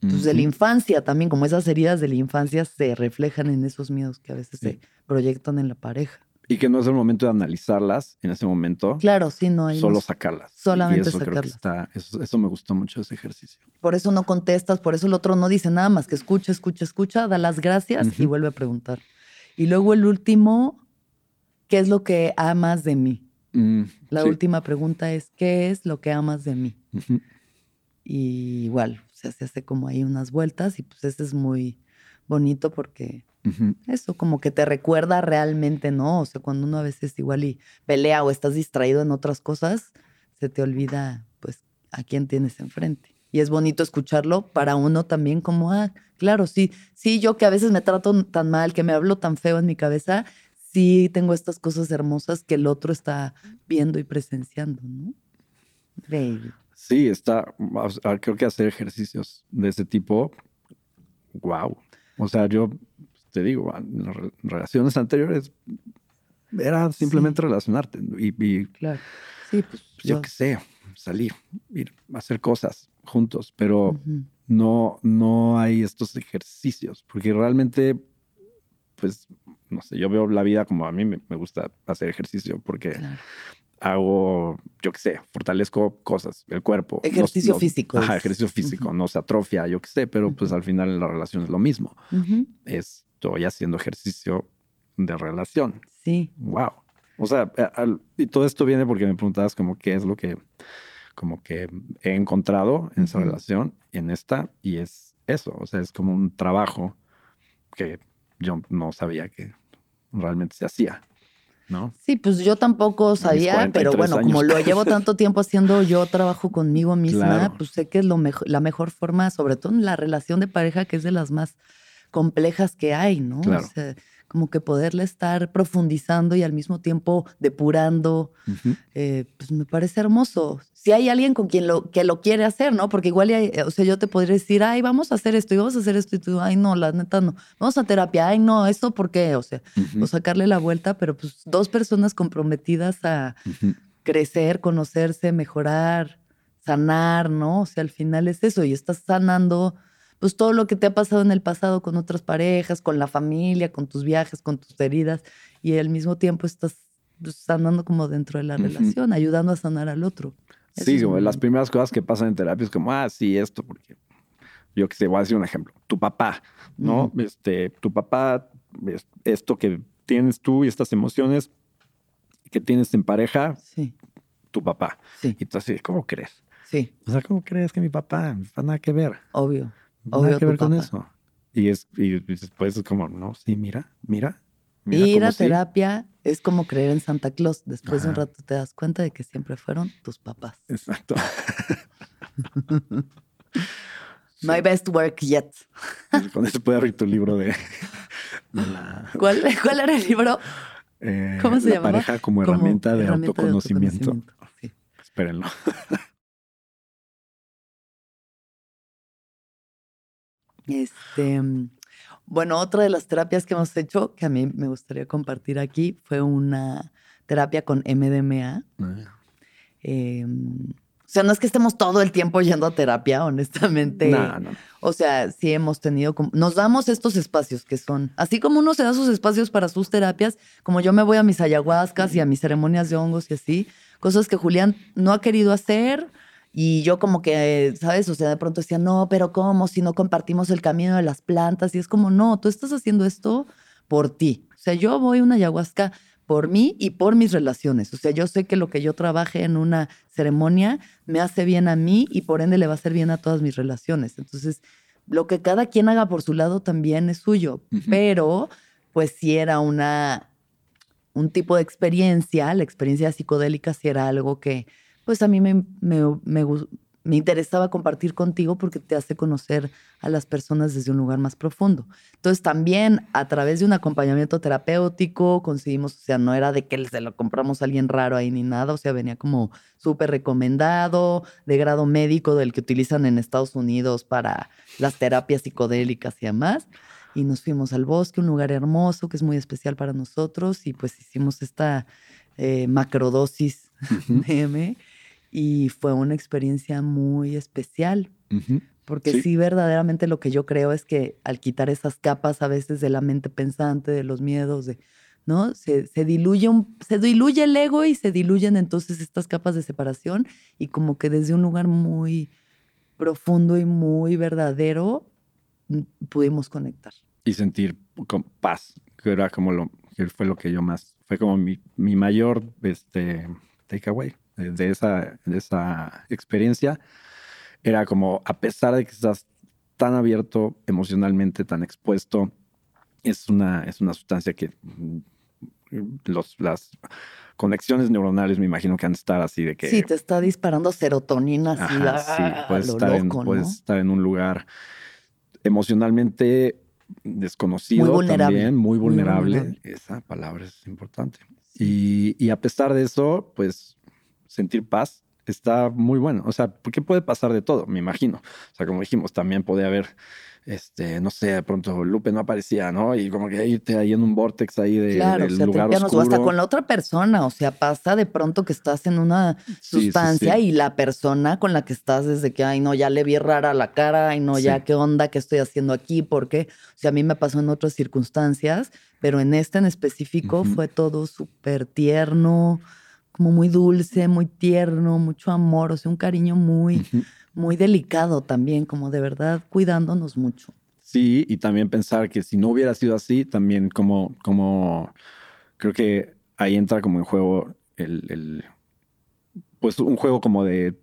pues, de la infancia también, como esas heridas de la infancia se reflejan en esos miedos que a veces se proyectan en la pareja. Y que no es el momento de analizarlas en ese momento. Claro, sí, no hay. Solo sacarlas. Solamente eso sacarlas. eso, me gustó mucho ese ejercicio. Por eso no contestas, por eso el otro no dice nada más que escucha, escucha, escucha, da las gracias y vuelve a preguntar. Y luego el último, ¿qué es lo que amas de mí? Mm, La última pregunta es, ¿qué es lo que amas de mí? Y igual, o sea, se hace como ahí unas vueltas y pues este es muy bonito porque eso como que te recuerda realmente, ¿no? O sea, cuando uno a veces igual y pelea o estás distraído en otras cosas, se te olvida pues a quién tienes enfrente. Y es bonito escucharlo para uno también como, ah, claro, sí, sí, yo que a veces me trato tan mal, que me hablo tan feo en mi cabeza, sí tengo estas cosas hermosas que el otro está viendo y presenciando, ¿no? Increíble. Sí, está, creo que hacer ejercicios de ese tipo, wow. O sea, yo te digo, en las relaciones anteriores era simplemente relacionarte y, claro. sí, pues, yo qué sé, salir, ir a hacer cosas juntos, pero no, no hay estos ejercicios, porque realmente, pues, no sé, yo veo la vida como a mí me, gusta hacer ejercicio, porque hago, yo qué sé, fortalezco cosas, el cuerpo. Ejercicio físico. Ajá, ejercicio físico, no se atrofia, yo qué sé, pero pues al final en la relación es lo mismo. Estoy haciendo ejercicio de relación. Sí. Wow. O sea, y todo esto viene porque me preguntabas como qué es lo que como que he encontrado en esa relación, en esta, y es eso, o sea, es como un trabajo que yo no sabía que realmente se hacía. ¿No? Sí, pues yo tampoco sabía, pero bueno, como lo llevo tanto tiempo haciendo yo trabajo conmigo misma, pues sé que es lo mejor, la mejor forma, sobre todo en la relación de pareja, que es de las más complejas que hay, ¿no? O sea, como que poderle estar profundizando y al mismo tiempo depurando, eh, pues me parece hermoso. Si hay alguien con quien lo, que lo quiere hacer, ¿no? Porque igual, o sea, yo te podría decir, ay, vamos a hacer esto y vamos a hacer esto y tú, ay, no, la neta no. Vamos a terapia, ay, no, ¿esto por qué? O sea, o sacarle la vuelta, pero pues dos personas comprometidas a crecer, conocerse, mejorar, sanar, ¿no? O sea, al final es eso y estás sanando pues todo lo que te ha pasado en el pasado con otras parejas, con la familia, con tus viajes, con tus heridas, y al mismo tiempo estás pues, sanando como dentro de la relación, ayudando a sanar al otro. sí, como las primeras cosas que pasan en terapia es como, ah, sí, esto, porque yo que sé, voy a decir un ejemplo. Tu papá, ¿no? Este, tu papá, esto que tienes tú y estas emociones que tienes en pareja, sí. tu papá. Sí. Y tú así, ¿cómo crees? Sí. O sea, ¿cómo crees que mi papá? No nada que ver. Obvio. Nada que ver con eso. Y, es, y después es como, no, sí, mira, mira. mira Ir a terapia es como creer en Santa Claus. Después de un rato te das cuenta de que siempre fueron tus papás. Exacto. My best work yet. Con eso puedes abrir tu libro de, ¿Cuál, ¿Cuál era el libro? eh, ¿Cómo se la llamaba? pareja como Como herramienta, de, herramienta de autoconocimiento. autoconocimiento, sí. Espérenlo. Este, mm, bueno, otra de las terapias que hemos hecho, que a mí me gustaría compartir aquí, fue una terapia con MDMA. Eh, o sea, no es que estemos todo el tiempo yendo a terapia, honestamente. No, no. O sea, sí hemos tenido, como- nos damos estos espacios que son, así como uno se da sus espacios para sus terapias, como yo me voy a mis ayahuascas y a mis ceremonias de hongos y así, cosas que Julián no ha querido hacer y yo como que, ¿sabes? O sea, de pronto decía, no, pero ¿cómo? Si no compartimos el camino de las plantas y es como, no, tú estás haciendo esto por ti. O sea, yo voy a una ayahuasca por mí y por mis relaciones. O sea, yo sé que lo que yo trabaje en una ceremonia me hace bien a mí y por ende le va a hacer bien a todas mis relaciones. Entonces, lo que cada quien haga por su lado también es suyo, pero pues si era una un tipo de experiencia, la experiencia psicodélica si era algo que pues a mí me, me, me me interesaba compartir contigo porque te hace conocer a las personas desde un lugar más profundo. Entonces también a través de un acompañamiento terapéutico conseguimos, o sea, no era de que se lo compramos a alguien raro ahí ni nada, o sea, venía como súper recomendado, de grado médico, del que utilizan en Estados Unidos para las terapias psicodélicas y demás. Y nos fuimos al bosque, un lugar hermoso que es muy especial para nosotros, y pues hicimos esta eh, macrodosis de M y fue una experiencia muy especial. Porque Sí. sí. verdaderamente lo que yo creo es que al quitar esas capas a veces de la mente pensante, de los miedos, de, ¿no? Se, se diluye un, se diluye el ego y se diluyen entonces estas capas de separación y como que desde un lugar muy profundo y muy verdadero mm, pudimos conectar. Y sentir con paz, que era como lo que fue lo que yo más, fue como mi, mi mayor este, takeaway de, esa, de esa experiencia. Era como, a pesar de que estás tan abierto emocionalmente, tan expuesto, es una, es una sustancia que mm, los, las conexiones neuronales me imagino que han de estar así de que... Sí, te está disparando serotonina así. Ajá, sí, ah, puedes, lo estar en, loco, ¿no? puedes estar en un lugar emocionalmente desconocido Muy también, muy muy vulnerable. vulnerable. Esa palabra es importante. Y, y a pesar de eso, pues sentir paz está muy bueno. O sea, porque puede pasar de todo, me imagino. O sea, como dijimos, también puede haber, este, no sé, de pronto Lupe no aparecía, ¿no? Y como que irte ahí en un vortex ahí de, Claro, o del sea, lugar o oscuro. hasta con la otra persona, o sea, pasa de pronto que estás en una Sí, sí, sustancia sí. y la persona con la que estás desde que, ay, no, ya le vi rara la cara, ay, no, ya, Sí. ¿qué onda? ¿Qué estoy haciendo aquí? ¿Por qué? O sea, a mí me pasó en otras circunstancias, pero en esta en específico Ujú. fue todo súper tierno, como muy dulce, muy tierno, mucho amor, o sea, un cariño muy, muy delicado también, como de verdad cuidándonos mucho. Sí, y también pensar que si no hubiera sido así, también como, como creo que ahí entra como en juego el, el- pues un juego como de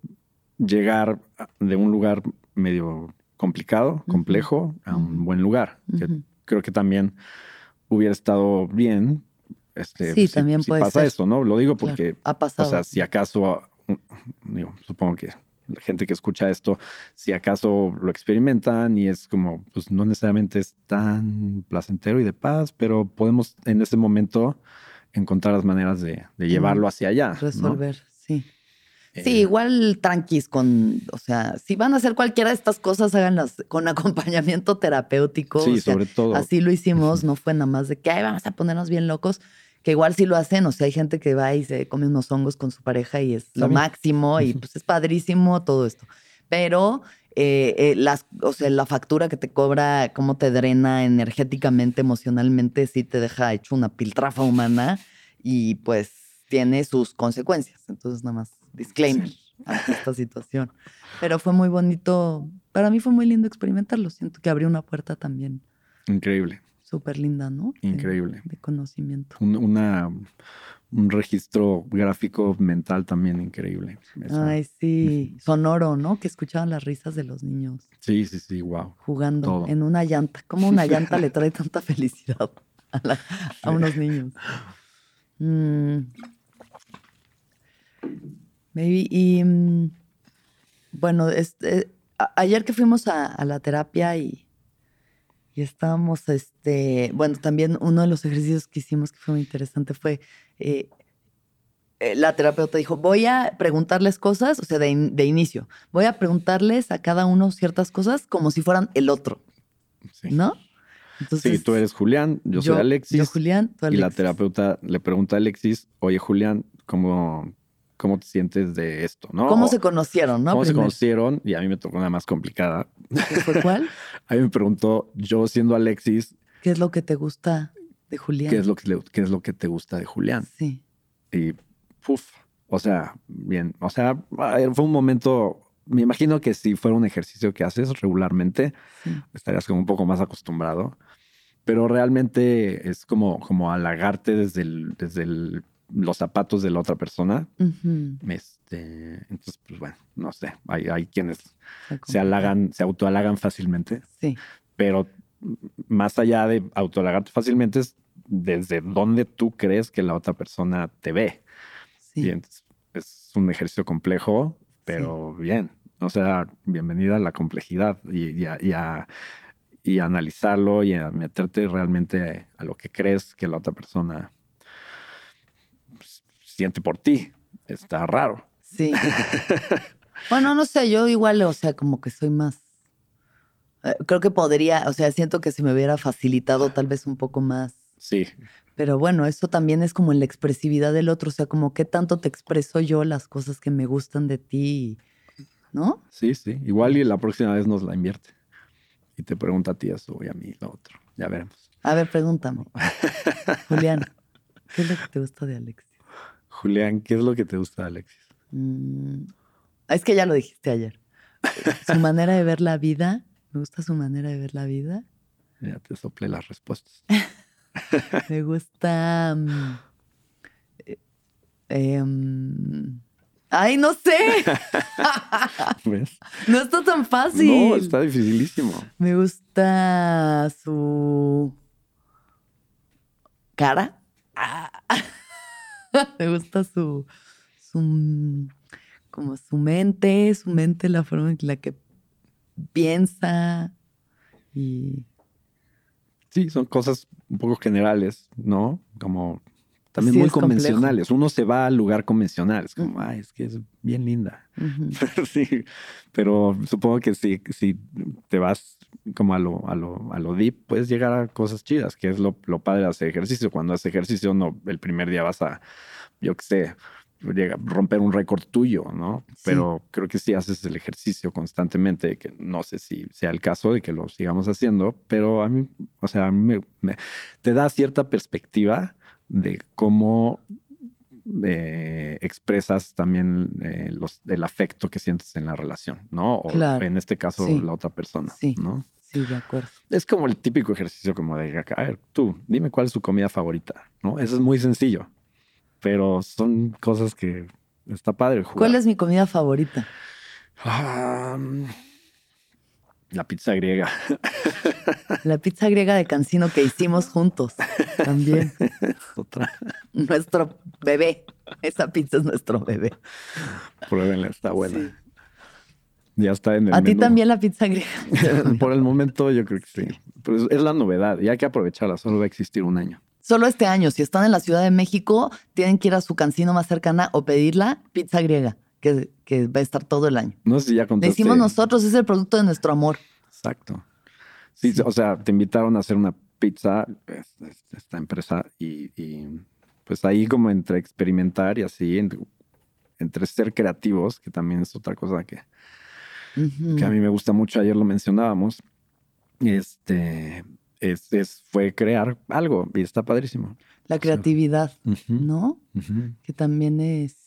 llegar de un lugar medio complicado, complejo, a un buen lugar. Que creo que también hubiera estado bien. Este, Sí, si- también si puede pasa ser. eso, ¿no? Lo digo Claro, porque ha o pasado. sea, si acaso, uh, digo, supongo que la gente que escucha esto, si acaso lo experimentan y es como, pues no necesariamente es tan placentero y de paz, pero podemos en ese momento encontrar las maneras de, de llevarlo hacia allá. ¿no? resolver, sí. Eh, Sí, igual tranquis con, o sea, si van a hacer cualquiera de estas cosas, háganlas con acompañamiento terapéutico. Sí, o sea, sobre todo. Así lo hicimos, no fue nada más de que Ay, vamos a ponernos bien locos, que igual sí lo hacen, o sea, hay gente que va y se come unos hongos con su pareja y es lo máximo y pues es padrísimo todo esto. Pero eh, eh, las, o sea, la factura que te cobra, cómo te drena energéticamente, emocionalmente, sí te deja hecho una piltrafa humana y pues tiene sus consecuencias. Entonces, nada más, disclaimer ante esta situación. Pero fue muy bonito, para mí fue muy lindo experimentarlo. Siento que abrió una puerta también Increíble, súper linda, ¿no? Increíble. De, conocimiento. Un, una, un registro gráfico mental también increíble. Ay, sí, sonoro, ¿no? Que escuchaban las risas de los niños Sí, sí, sí, wow. jugando Todo. en una llanta. ¿Cómo una llanta le trae tanta felicidad a, la- a unos niños? Mm. Maybe, y mm, bueno, este, ayer que fuimos a, a la terapia y y estábamos, este, bueno, también uno de los ejercicios que hicimos que fue muy interesante fue, eh, eh, la terapeuta dijo, voy a preguntarles cosas, o sea, de, inicio, voy a preguntarles a cada uno ciertas cosas como si fueran el otro, ¿no? sí, tú eres Julián, yo, soy Alexis. Yo Julián, tú Alexis. Y la terapeuta le pregunta a Alexis, oye Julián, ¿cómo, cómo te sientes de esto? ¿no? ¿Cómo se conocieron? ¿no? ¿Cómo se conocieron? Y a mí me tocó una más complicada. ¿Fue cuál? a mí me preguntó, yo siendo Alexis. ¿Qué es lo que te gusta de Julián? ¿Qué es lo que, qué es lo que te gusta de Julián? Sí. Y, puf, o sea, bien, o sea, fue un momento me imagino que si fuera un ejercicio que haces regularmente, estarías como un poco más acostumbrado. Pero realmente es como, como halagarte desde, desde los zapatos de la otra persona. este, entonces, pues bueno, no sé. Hay, hay quienes se halagan, se autohalagan fácilmente. Sí. Pero más allá de autohalagarte fácilmente es desde dónde tú crees que la otra persona te ve. Sí. Y entonces, es un ejercicio complejo, pero bien. O sea, bienvenida a la complejidad y, a, analizarlo y a meterte realmente a, lo que crees que la otra persona siente por ti. Está raro. Sí. bueno, no sé, yo igual, o sea, como que soy más. Eh, creo que podría, o sea, siento que si me hubiera facilitado tal vez un poco más. Sí. Pero bueno, eso también es como en la expresividad del otro, o sea, como qué tanto te expreso yo las cosas que me gustan de ti. ¿no? Sí, sí. Igual y la próxima vez nos la invierte. Y te pregunta a ti eso y a mí lo otro. Ya veremos. A ver, pregúntame. Julián, ¿qué es lo que te gusta de Alexis? Julián, ¿qué es lo que te gusta de Alexis? Mm, es que ya lo dijiste ayer. Su manera de ver la vida. Me gusta su manera de ver la vida. Ya te sople las respuestas. me gusta. Mm, eh, em, Ay, no sé. No está tan fácil. No, está dificilísimo. Me gusta su cara. Me gusta su, su, como su mente, su mente, la forma en la que piensa y... Sí, son cosas un poco generales, ¿no? Como también muy convencionales. Uno se va al lugar convencional. Es como, ay, es que es bien linda. sí, pero supongo que si, si te vas como a lo, a, lo, a lo deep, puedes llegar a cosas chidas, que es lo, lo padre de hacer ejercicio. Cuando haces ejercicio, no, el primer día vas a, yo qué sé, llega, romper un récord tuyo, ¿no? Pero creo que si haces el ejercicio constantemente, que no sé si sea el caso de que lo sigamos haciendo, pero a mí, o sea, a mí me, te da cierta perspectiva de cómo eh, expresas también eh, los, el afecto que sientes en la relación, ¿no? O en este caso, la otra persona, sí. ¿no? Sí, de acuerdo. Es como el típico ejercicio como de, a ver, tú, dime cuál es tu comida favorita, ¿no? Eso es muy sencillo, pero son cosas que está padre jugar. ¿Cuál es mi comida favorita? Ah, la pizza griega. La pizza griega de Cancino que hicimos juntos también. Otra. Nuestro bebé. Esa pizza es nuestro bebé. Pruébenla, está buena. Ya está en el A ti también la pizza griega. Por el momento yo creo que sí. Pero es la novedad y hay que aprovecharla. Solo va a existir un año. Solo este año. Si están en la Ciudad de México, tienen que ir a su cancino más cercana o pedirla pizza griega que, va a estar todo el año. No sé si ya contaste. Decimos nosotros, es el producto de nuestro amor. Exacto. Sí, o sea, te invitaron a hacer una pizza, esta empresa, y, pues ahí como entre experimentar y así, entre, ser creativos, que también es otra cosa que, que a mí me gusta mucho, ayer lo mencionábamos, este, es, fue crear algo y está padrísimo. La creatividad, ¿no? Que también es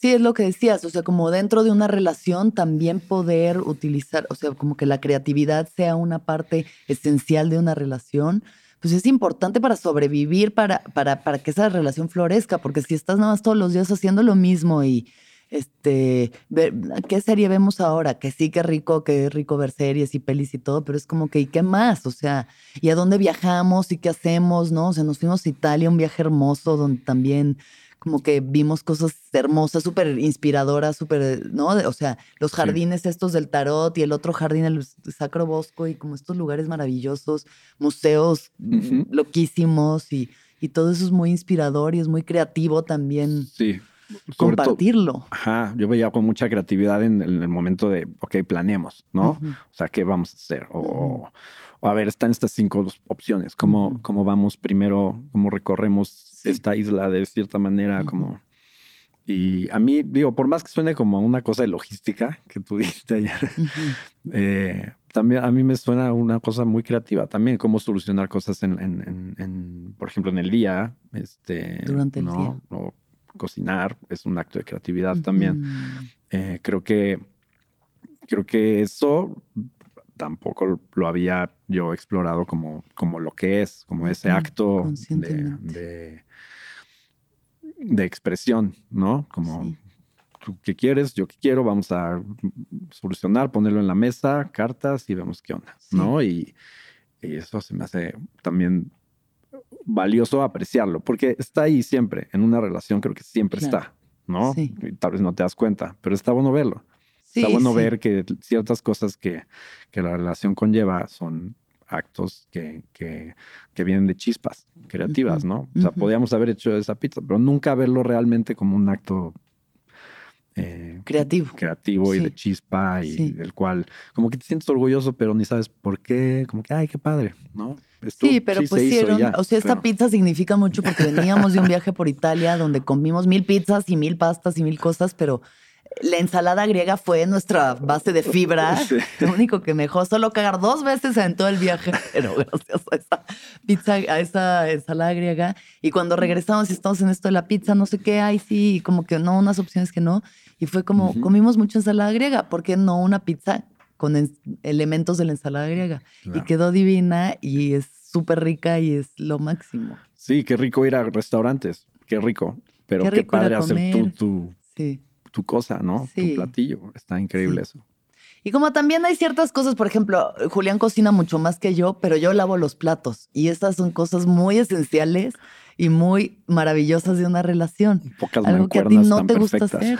Sí, es lo que decías, o sea, como dentro de una relación también poder utilizar, o sea, como que la creatividad sea una parte esencial de una relación, pues es importante para sobrevivir, para, para, para que esa relación florezca, porque si estás nada más todos los días haciendo lo mismo y, este, ¿qué serie vemos ahora? Que sí, qué rico, qué rico ver series y pelis y todo, pero es como que, ¿y qué más? O sea, ¿y a dónde viajamos y qué hacemos? ¿No? O sea, nos fuimos a Italia, un viaje hermoso donde también como que vimos cosas hermosas, súper inspiradoras, súper, ¿no? O sea, los jardines estos del tarot y el otro jardín, el Sacro Bosco y como estos lugares maravillosos, museos loquísimos y, y todo eso es muy inspirador y es muy creativo también. Sí compartirlo. ajá, yo veía con mucha creatividad en, el momento de, ok, planeemos, ¿no? O sea, ¿qué vamos a hacer? O, a ver, están estas cinco opciones. ¿Cómo, cómo vamos primero? ¿Cómo recorremos esta isla de cierta manera? Como... Y a mí, digo, por más que suene como una cosa de logística que tú dijiste ayer, eh, también a mí me suena una cosa muy creativa también, cómo solucionar cosas en, en, por ejemplo, en el día. Este, Durante el día cocinar es un acto de creatividad también. Eh, creo que creo que eso tampoco lo había yo explorado como, como lo que es, como ese acto de, de, expresión, ¿no? Como tú qué quieres, yo qué quiero, vamos a solucionar, ponerlo en la mesa, cartas y vemos qué onda, ¿no? Y, y, eso se me hace también valioso apreciarlo, porque está ahí siempre, en una relación creo que siempre está, ¿no? tal vez no te das cuenta, pero está bueno verlo. Está bueno ver que ciertas cosas que, que, la relación conlleva son actos que, que, que vienen de chispas creativas, ¿no? O sea, podríamos haber hecho esa pizza, pero nunca verlo realmente como un acto eh, creativo. Creativo y de chispa y del cual como que te sientes orgulloso, pero ni sabes por qué, como que, ay, qué padre, ¿no? sí, pero pusieron, o sea, esta pizza significa mucho porque veníamos de un viaje por Italia donde comimos mil pizzas y mil pastas y mil cosas, pero la ensalada griega fue nuestra base de fibra. Lo único que me dejó solo cagar dos veces en todo el viaje, pero gracias a esa pizza, a esa ensalada griega. Y cuando regresamos y estamos en esto de la pizza, no sé qué, hay sí, como que no, unas opciones que no. Y fue como, comimos mucha ensalada griega, ¿por qué no una pizza con elementos de la ensalada griega? Y quedó divina y es súper rica y es lo máximo. Sí, qué rico ir a restaurantes, qué rico. Pero qué, padre hacer tu, tu, cosa, ¿no? Tu platillo. Está increíble eso. Y como también hay ciertas cosas, por ejemplo, Julián cocina mucho más que yo, pero yo lavo los platos. Y estas son cosas muy esenciales y muy maravillosas de una relación. Pocas Algo que a ti no te gusta hacer.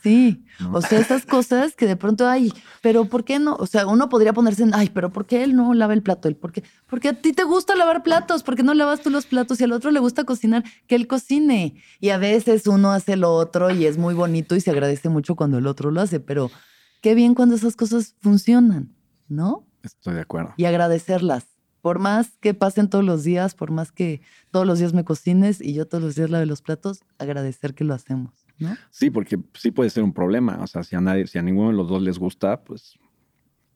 Sí, o sea, esas cosas que de pronto, ay, pero ¿por qué no? O sea, uno podría ponerse en, ay, pero ¿por qué él no lava el plato? Él, ¿por qué? Porque a ti te gusta lavar platos, ¿por qué no lavas tú los platos? Y al otro le gusta cocinar, que él cocine. Y a veces uno hace lo otro y es muy bonito y se agradece mucho cuando el otro lo hace, pero qué bien cuando esas cosas funcionan, ¿no? Estoy de acuerdo. Y agradecerlas. Por más que pasen todos los días, por más que todos los días me cocines y yo todos los días lave los platos, agradecer que lo hacemos. Sí, porque sí puede ser un problema. O sea, si a nadie, si a ninguno de los dos les gusta, pues.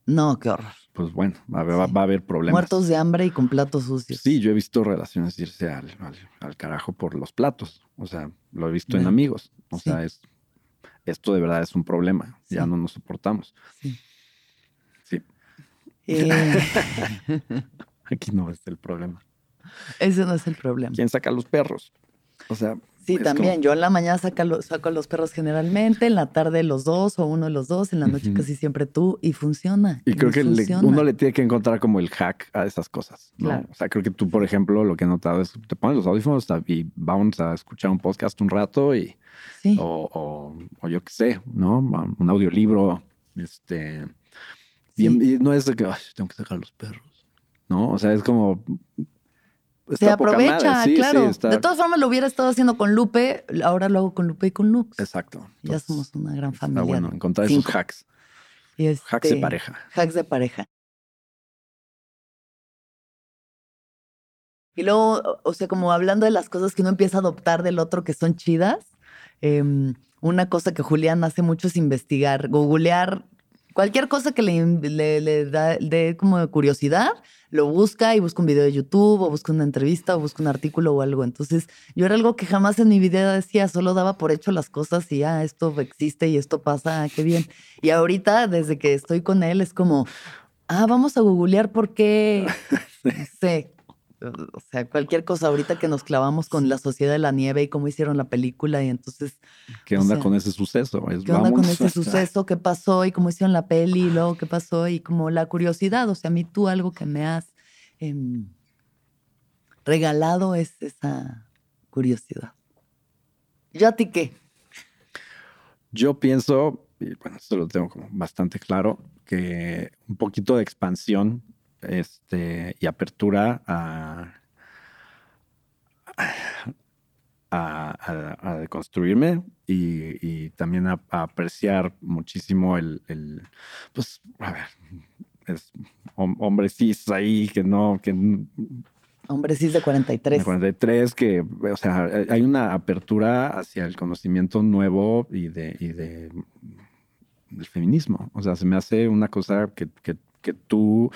No, qué horror. Pues bueno, va, a haber problemas. Muertos de hambre y con platos sucios. Sí, yo he visto relaciones irse al, al, carajo por los platos. O sea, lo he visto en amigos. O sea, es esto de verdad es un problema. Ya no nos soportamos. Sí. Sí. Eh. Aquí no es el problema. Ese no es el problema. ¿Quién saca los perros? O sea, Sí, también. Yo en la mañana saco, saco a los perros generalmente, en la tarde los dos o uno de los dos, en la noche casi siempre tú y funciona. Y, creo que uno le tiene que encontrar como el hack a esas cosas. ¿no? O sea, creo que tú, por ejemplo, lo que he notado es te pones los audífonos y vamos a escuchar un podcast un rato y o, o, yo qué sé, ¿no? Un audiolibro. Este. Y, no es de que tengo que sacar a los perros. ¿no? O sea, es como se aprovecha, claro. De todas formas, lo hubiera estado haciendo con Lupe, ahora lo hago con Lupe y con Lux. Exacto. ya somos una gran familia. Está bueno, encontrar esos hacks. hacks de este, pareja. Hacks de pareja. Y luego, o sea, como hablando de las cosas que uno empieza a adoptar del otro que son chidas, em, una cosa que Julián hace mucho es investigar, googlear cualquier cosa que le, le, le da de como curiosidad lo busca y busca un video de YouTube o busca una entrevista o busca un artículo o algo. Entonces, yo era algo que jamás en mi vida decía, solo daba por hecho las cosas y, ah, esto existe y esto pasa, ah, qué bien. Y ahorita, desde que estoy con él, es como, ah, vamos a googlear por qué, sí o sea, cualquier cosa ahorita que nos clavamos con la Sociedad de la Nieve y cómo hicieron la película y entonces... ¿Qué onda con ese suceso? ¿Qué onda con ese suceso? ¿Qué pasó? Y cómo hicieron la peli y luego qué pasó y como la curiosidad, o sea, a mí tú algo que me has em, regalado es esa curiosidad. ¿Yo a ti qué? Yo pienso, y bueno, esto lo tengo como bastante claro, que un poquito de expansión este, y apertura a, a, a, deconstruirme y, también a, apreciar muchísimo el, el, pues, a ver, es hombre cis ahí que no, que Hombre cis de 43. De 43, que, o sea, hay una apertura hacia el conocimiento nuevo y de, y de del feminismo. O sea, se me hace una cosa que, que, que tú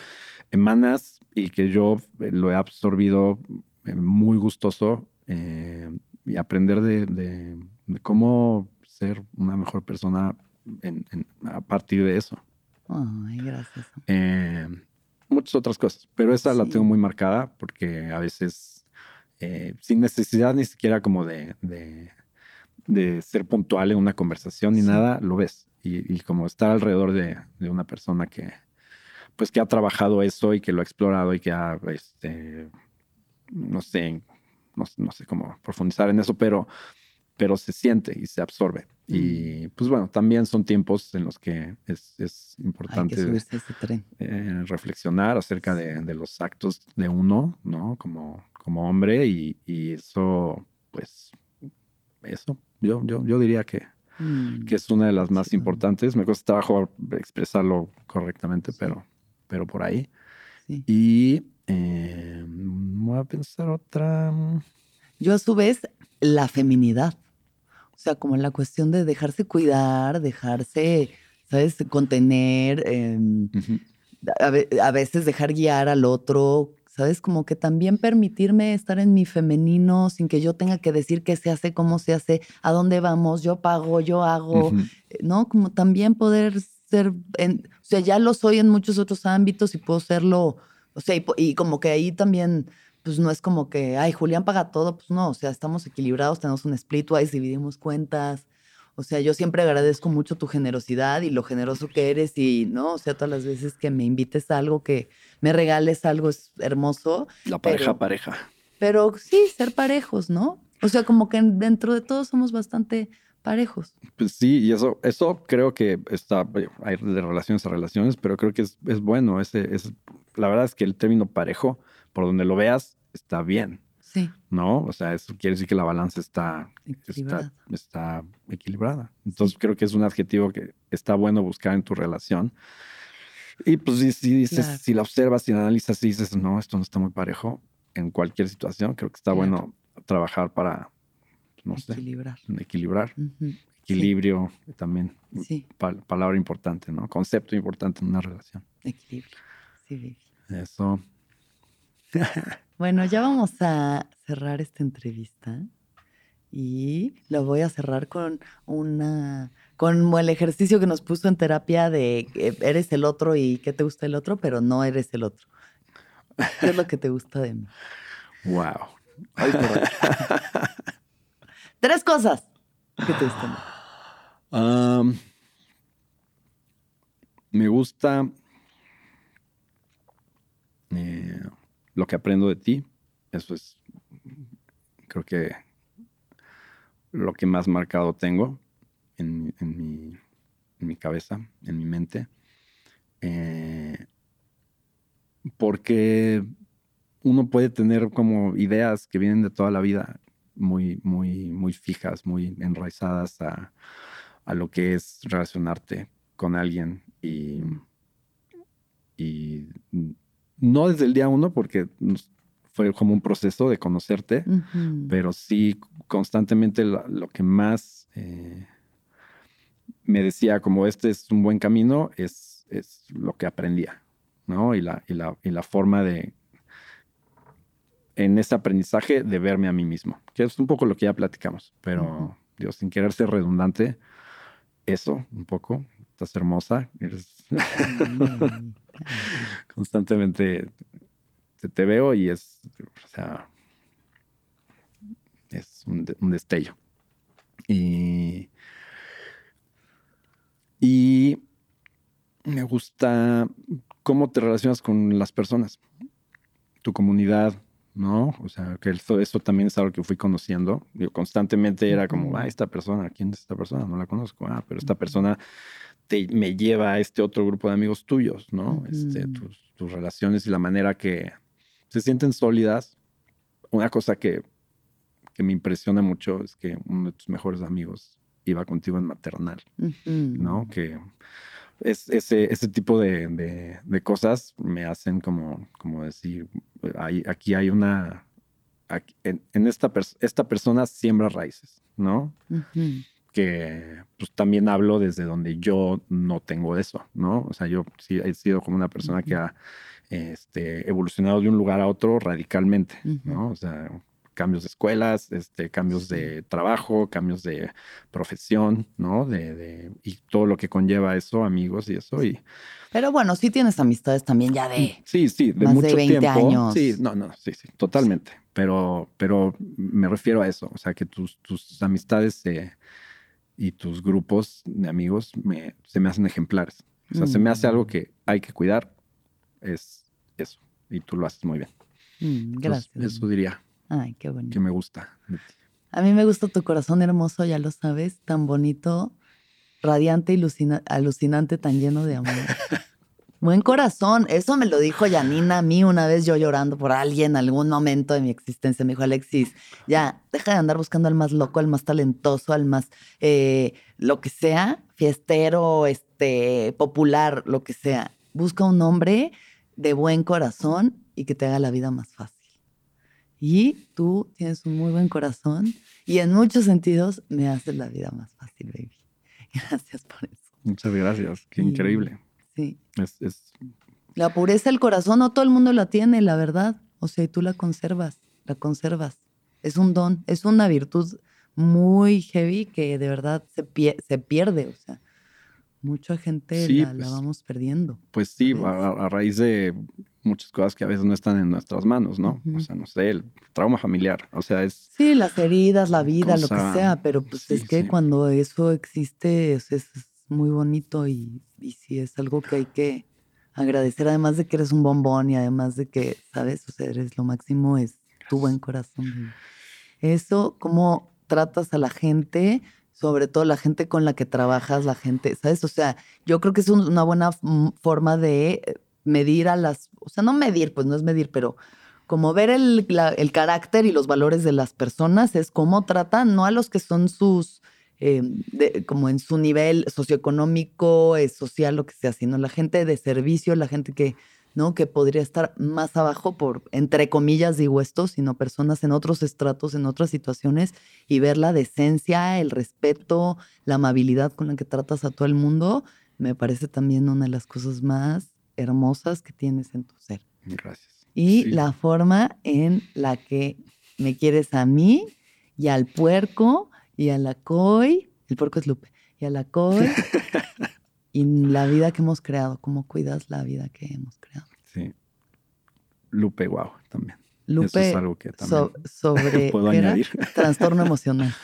emanas y que yo lo he absorbido eh, muy gustoso eh, y aprender de, de, cómo ser una mejor persona a partir de eso. Ay, gracias. Eh, muchas otras cosas, pero esa la tengo muy marcada porque a veces, eh, sin necesidad ni siquiera como de, de, ser puntual en una conversación ni nada, lo ves. Y, como estar alrededor de, de, una persona que, pues, que ha trabajado eso y que lo ha explorado y que ha, este, no sé, no, no sé cómo profundizar en eso, pero pero se siente y se absorbe. Y mm. pues bueno, también son tiempos en los que es, importante eh, reflexionar acerca de, los actos de uno, ¿no? Como, como hombre y, eso, pues, eso, yo, yo, yo diría que, mm. que es una de las más importantes. Me cuesta trabajo expresarlo correctamente, pero, pero por ahí. Y eh, voy a pensar otra. Yo a su vez, la feminidad. O sea, como la cuestión de dejarse cuidar, dejarse, ¿sabes? Contener, em, a, veces dejar guiar al otro, ¿sabes? Como que también permitirme estar en mi femenino sin que yo tenga que decir qué se hace, cómo se hace, a dónde vamos, yo pago, yo hago, ¿no? Como también poder ser, en, o sea, ya lo soy en muchos otros ámbitos y puedo serlo, o sea, y como que ahí también pues no es como que, ay, Julián paga todo, pues no, o sea, estamos equilibrados, tenemos un splitwise, dividimos cuentas. O sea, yo siempre agradezco mucho tu generosidad y lo generoso que eres y, ¿no? O sea, todas las veces que me invites a algo, que me regales algo es hermoso. La pareja, pareja. Pero sí, ser parejos, ¿no? O sea, como que dentro de todo somos bastante parejos. Pues sí, y eso, eso creo que está, hay de relaciones a relaciones, pero creo que es, es bueno. Ese, es, la verdad es que el término parejo, por donde lo veas, está bien. Sí. ¿No? O sea, eso quiere decir que la balanza está equilibrada. Está, equilibrada. Entonces creo que es un adjetivo que está bueno buscar en tu relación. Y pues si, dices, si la observas, si la analizas y dices, no, esto no está muy parejo, en cualquier situación, creo que está bueno trabajar para, no equilibrar. equilibrar. Equilibrio también. Sí. palabra importante, ¿no? Concepto importante en una relación. Equilibrio. Sí, Eso. Bueno, ya vamos a cerrar esta entrevista y lo voy a cerrar con una con el ejercicio que nos puso en terapia de eres el otro y qué te gusta el otro, pero no eres el otro. ¿Qué es lo que te gusta de mí? Wow. Tres cosas que te gustan. me gusta eh, lo que aprendo de ti. Eso es, creo que lo que más marcado tengo en, mi, cabeza, en mi mente. Eh, porque uno puede tener como ideas que vienen de toda la vida muy, muy, muy fijas, muy enraizadas a, a lo que es relacionarte con alguien y, y no desde el día uno, porque fue como un proceso de conocerte, pero sí constantemente lo, que más eh, me decía como este es un buen camino es, es lo que aprendía, ¿no? Y la, y la, y la forma de, en ese aprendizaje, de verme a mí mismo, que es un poco lo que ya platicamos, pero Dios, sin querer ser redundante, eso un poco, estás hermosa, eres constantemente te, veo y es, o sea, es un, destello. Y, y me gusta cómo te relacionas con las personas, tu comunidad, ¿no? O sea, que eso, eso también es algo que fui conociendo. Digo, constantemente era como, ah, esta persona, ¿quién es esta persona? No la conozco. Ah, pero esta persona te, me lleva a este otro grupo de amigos tuyos, ¿no? Este, tus, tus relaciones y la manera que se sienten sólidas. Una cosa que, que me impresiona mucho es que uno de tus mejores amigos iba contigo en maternal, ¿no? Que es, ese, ese tipo de, de, cosas me hacen como, como decir, hay, aquí hay una, en, esta, esta persona siembra raíces, ¿no? Que pues también hablo desde donde yo no tengo eso, ¿no? O sea, yo sí he sido como una persona que ha este, evolucionado de un lugar a otro radicalmente, ¿no? O sea, cambios de escuelas, este, cambios de trabajo, cambios de profesión, ¿no? De, y todo lo que conlleva eso, amigos y eso. Y, Pero bueno, sí tienes amistades también ya de. Sí, sí, de mucho tiempo. Años. Sí, no, no, sí, sí, totalmente. Pero, pero me refiero a eso. O sea, que tus, tus amistades y tus grupos de amigos me, se me hacen ejemplares. O sea, se me hace algo mm. que hay que cuidar. Es eso. Y tú lo haces muy bien. Mm, gracias. eso diría. Ay, qué bonito. Que me gusta. A mí me gusta tu corazón hermoso, ya lo sabes, tan bonito, radiante, y alucinante, tan lleno de amor. Buen corazón. Eso me lo dijo Janina a mí una vez yo llorando por alguien en algún momento de mi existencia. Me dijo, Alexis, ya, deja de andar buscando al más loco, al más talentoso, al más eh, lo que sea, fiestero, este, popular, lo que sea. Busca un hombre de buen corazón y que te haga la vida más fácil. Y tú tienes un muy buen corazón y en muchos sentidos me haces la vida más fácil, baby. Gracias por eso. Muchas gracias, qué increíble. Sí. Es, La pureza del corazón no todo el mundo la tiene, la verdad. O sea, y tú la conservas, la conservas. Es un don, es una virtud muy heavy que de verdad se, se pierde. O sea, mucha gente la, pues vamos perdiendo. Pues sí, a, raíz de muchas cosas que a veces no están en nuestras manos, ¿no? O sea, no sé, el trauma familiar, o sea, es... Sí, las heridas, la vida, lo que sea, pero pues es que cuando eso existe es, muy bonito y, y sí es algo que hay que agradecer, además de que eres un bombón y además de que, ¿sabes? O sea, eres lo máximo, es tu buen corazón. Eso, cómo tratas a la gente, sobre todo la gente con la que trabajas, la gente, ¿sabes? O sea, yo creo que es una buena forma de medir a las, o sea, no medir, pues no es medir, pero como ver el, carácter y los valores de las personas es cómo tratan, no a los que son sus, eh, como en su nivel socioeconómico, eh, social, lo que sea, sino la gente de servicio, la gente que, ¿no? Que podría estar más abajo por, entre comillas, digo esto, sino personas en otros estratos, en otras situaciones, y ver la decencia, el respeto, la amabilidad con la que tratas a todo el mundo, me parece también una de las cosas más hermosas que tienes en tu ser. Gracias. Y la forma en la que me quieres a mí y al puerco y a la coy, el puerco es Lupe, y a la coy y la vida que hemos creado, cómo cuidas la vida que hemos creado. Sí. Lupe, wow, también. Lupe, Eso es algo que también sobre puedo añadir. trastorno emocional.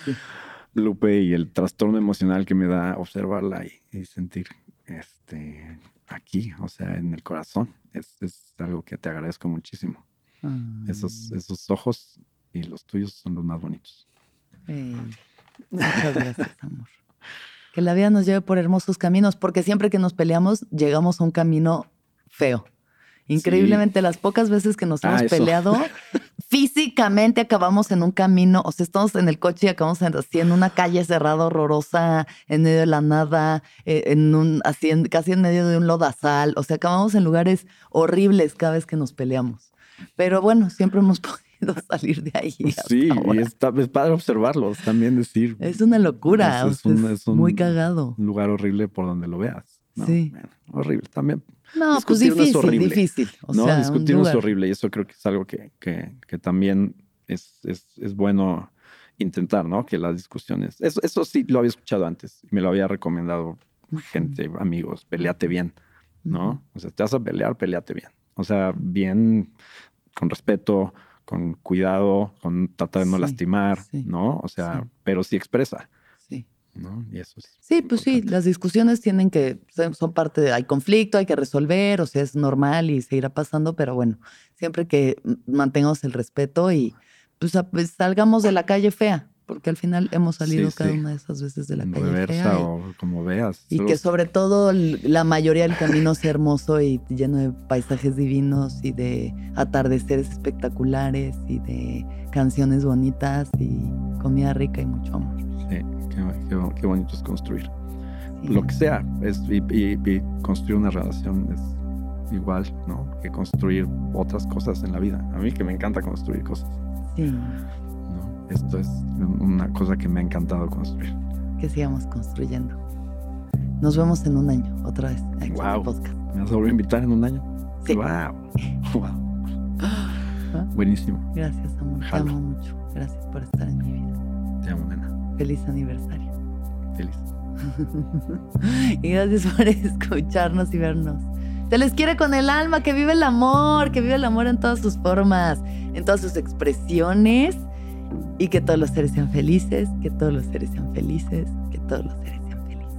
Lupe y el trastorno emocional que me da observarla y, y sentir este aquí, o sea, en el corazón. Es, algo que te agradezco muchísimo. Esos, esos ojos y los tuyos son los más bonitos. muchas gracias, amor. Que la vida nos lleve por hermosos caminos, porque siempre que nos peleamos, llegamos a un camino feo. Increíblemente, las pocas veces que nos ah, hemos peleado, físicamente acabamos en un camino, o sea, estamos en el coche y acabamos así en una calle cerrada, horrorosa, en medio de la nada, eh, en un, así casi en medio de un lodazal, o sea, acabamos en lugares horribles cada vez que nos peleamos. Pero bueno, siempre hemos podido salir de ahí. Sí, y está, es padre observarlos, también decir. Es una locura, es, un, muy cagado. Un lugar horrible por donde lo veas. Sí. horrible también. No, pues difícil, es horrible. difícil. no, discutir es horrible y eso creo que es algo que, que, que también es, es, es, bueno intentar, ¿no? Que las discusiones, eso, eso sí lo había escuchado antes y me lo había recomendado gente, amigos, peleate bien, ¿no? O sea, te vas a pelear, peleate bien. O sea, bien, con respeto, con cuidado, con tratar de no lastimar, ¿no? O sea, pero sí expresa. ¿No? Y eso es Sí, pues sí, las discusiones tienen que, son parte de, hay conflicto, hay que resolver, o sea, es normal y seguirá pasando, pero bueno, siempre que mantengamos el respeto y pues, pues, salgamos de la calle fea, porque al final hemos salido Sí, cada sí. una de esas veces de la calle fea. y- como veas. Y que sobre todo la mayoría del camino sea hermoso y lleno de paisajes divinos y de atardeceres espectaculares y de canciones bonitas y comida rica y mucho amor. Qué, bonito es construir. Lo que sea, es, y, y- y construir una relación es igual, ¿no? Que construir otras cosas en la vida. A mí que me encanta construir cosas, Sí, ¿no? Esto es una cosa que me ha encantado construir. que sigamos construyendo. Nos vemos en un año, otra vez, aquí en el Guau. podcast. ¿Me vas a volver a invitar en un año? Sí. ¡Wow! ¡Wow! Buenísimo. Gracias, amor. Jalo. Te amo mucho. Gracias por estar en mi vida. Te amo, nena. Feliz aniversario. Feliz. y gracias por escucharnos y vernos. Se les quiere con el alma, que vive el amor, que vive el amor en todas sus formas, en todas sus expresiones y que todos los seres sean felices, que todos los seres sean felices, que todos los seres sean felices.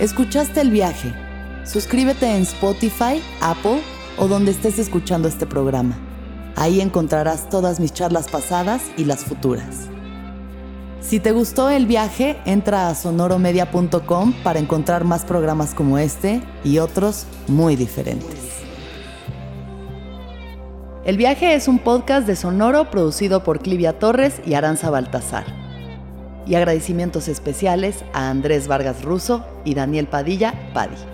¿Escuchaste el viaje? Suscríbete en Spotify, Apple o donde estés escuchando este programa. Ahí encontrarás todas mis charlas pasadas y las futuras. Si te gustó el viaje, entra a sonoromedia.com para encontrar más programas como este y otros muy diferentes. El viaje es un podcast de Sonoro producido por Clivia Torres y Aranza Baltasar. Y agradecimientos especiales a Andrés Vargas Russo y Daniel Padilla Padi.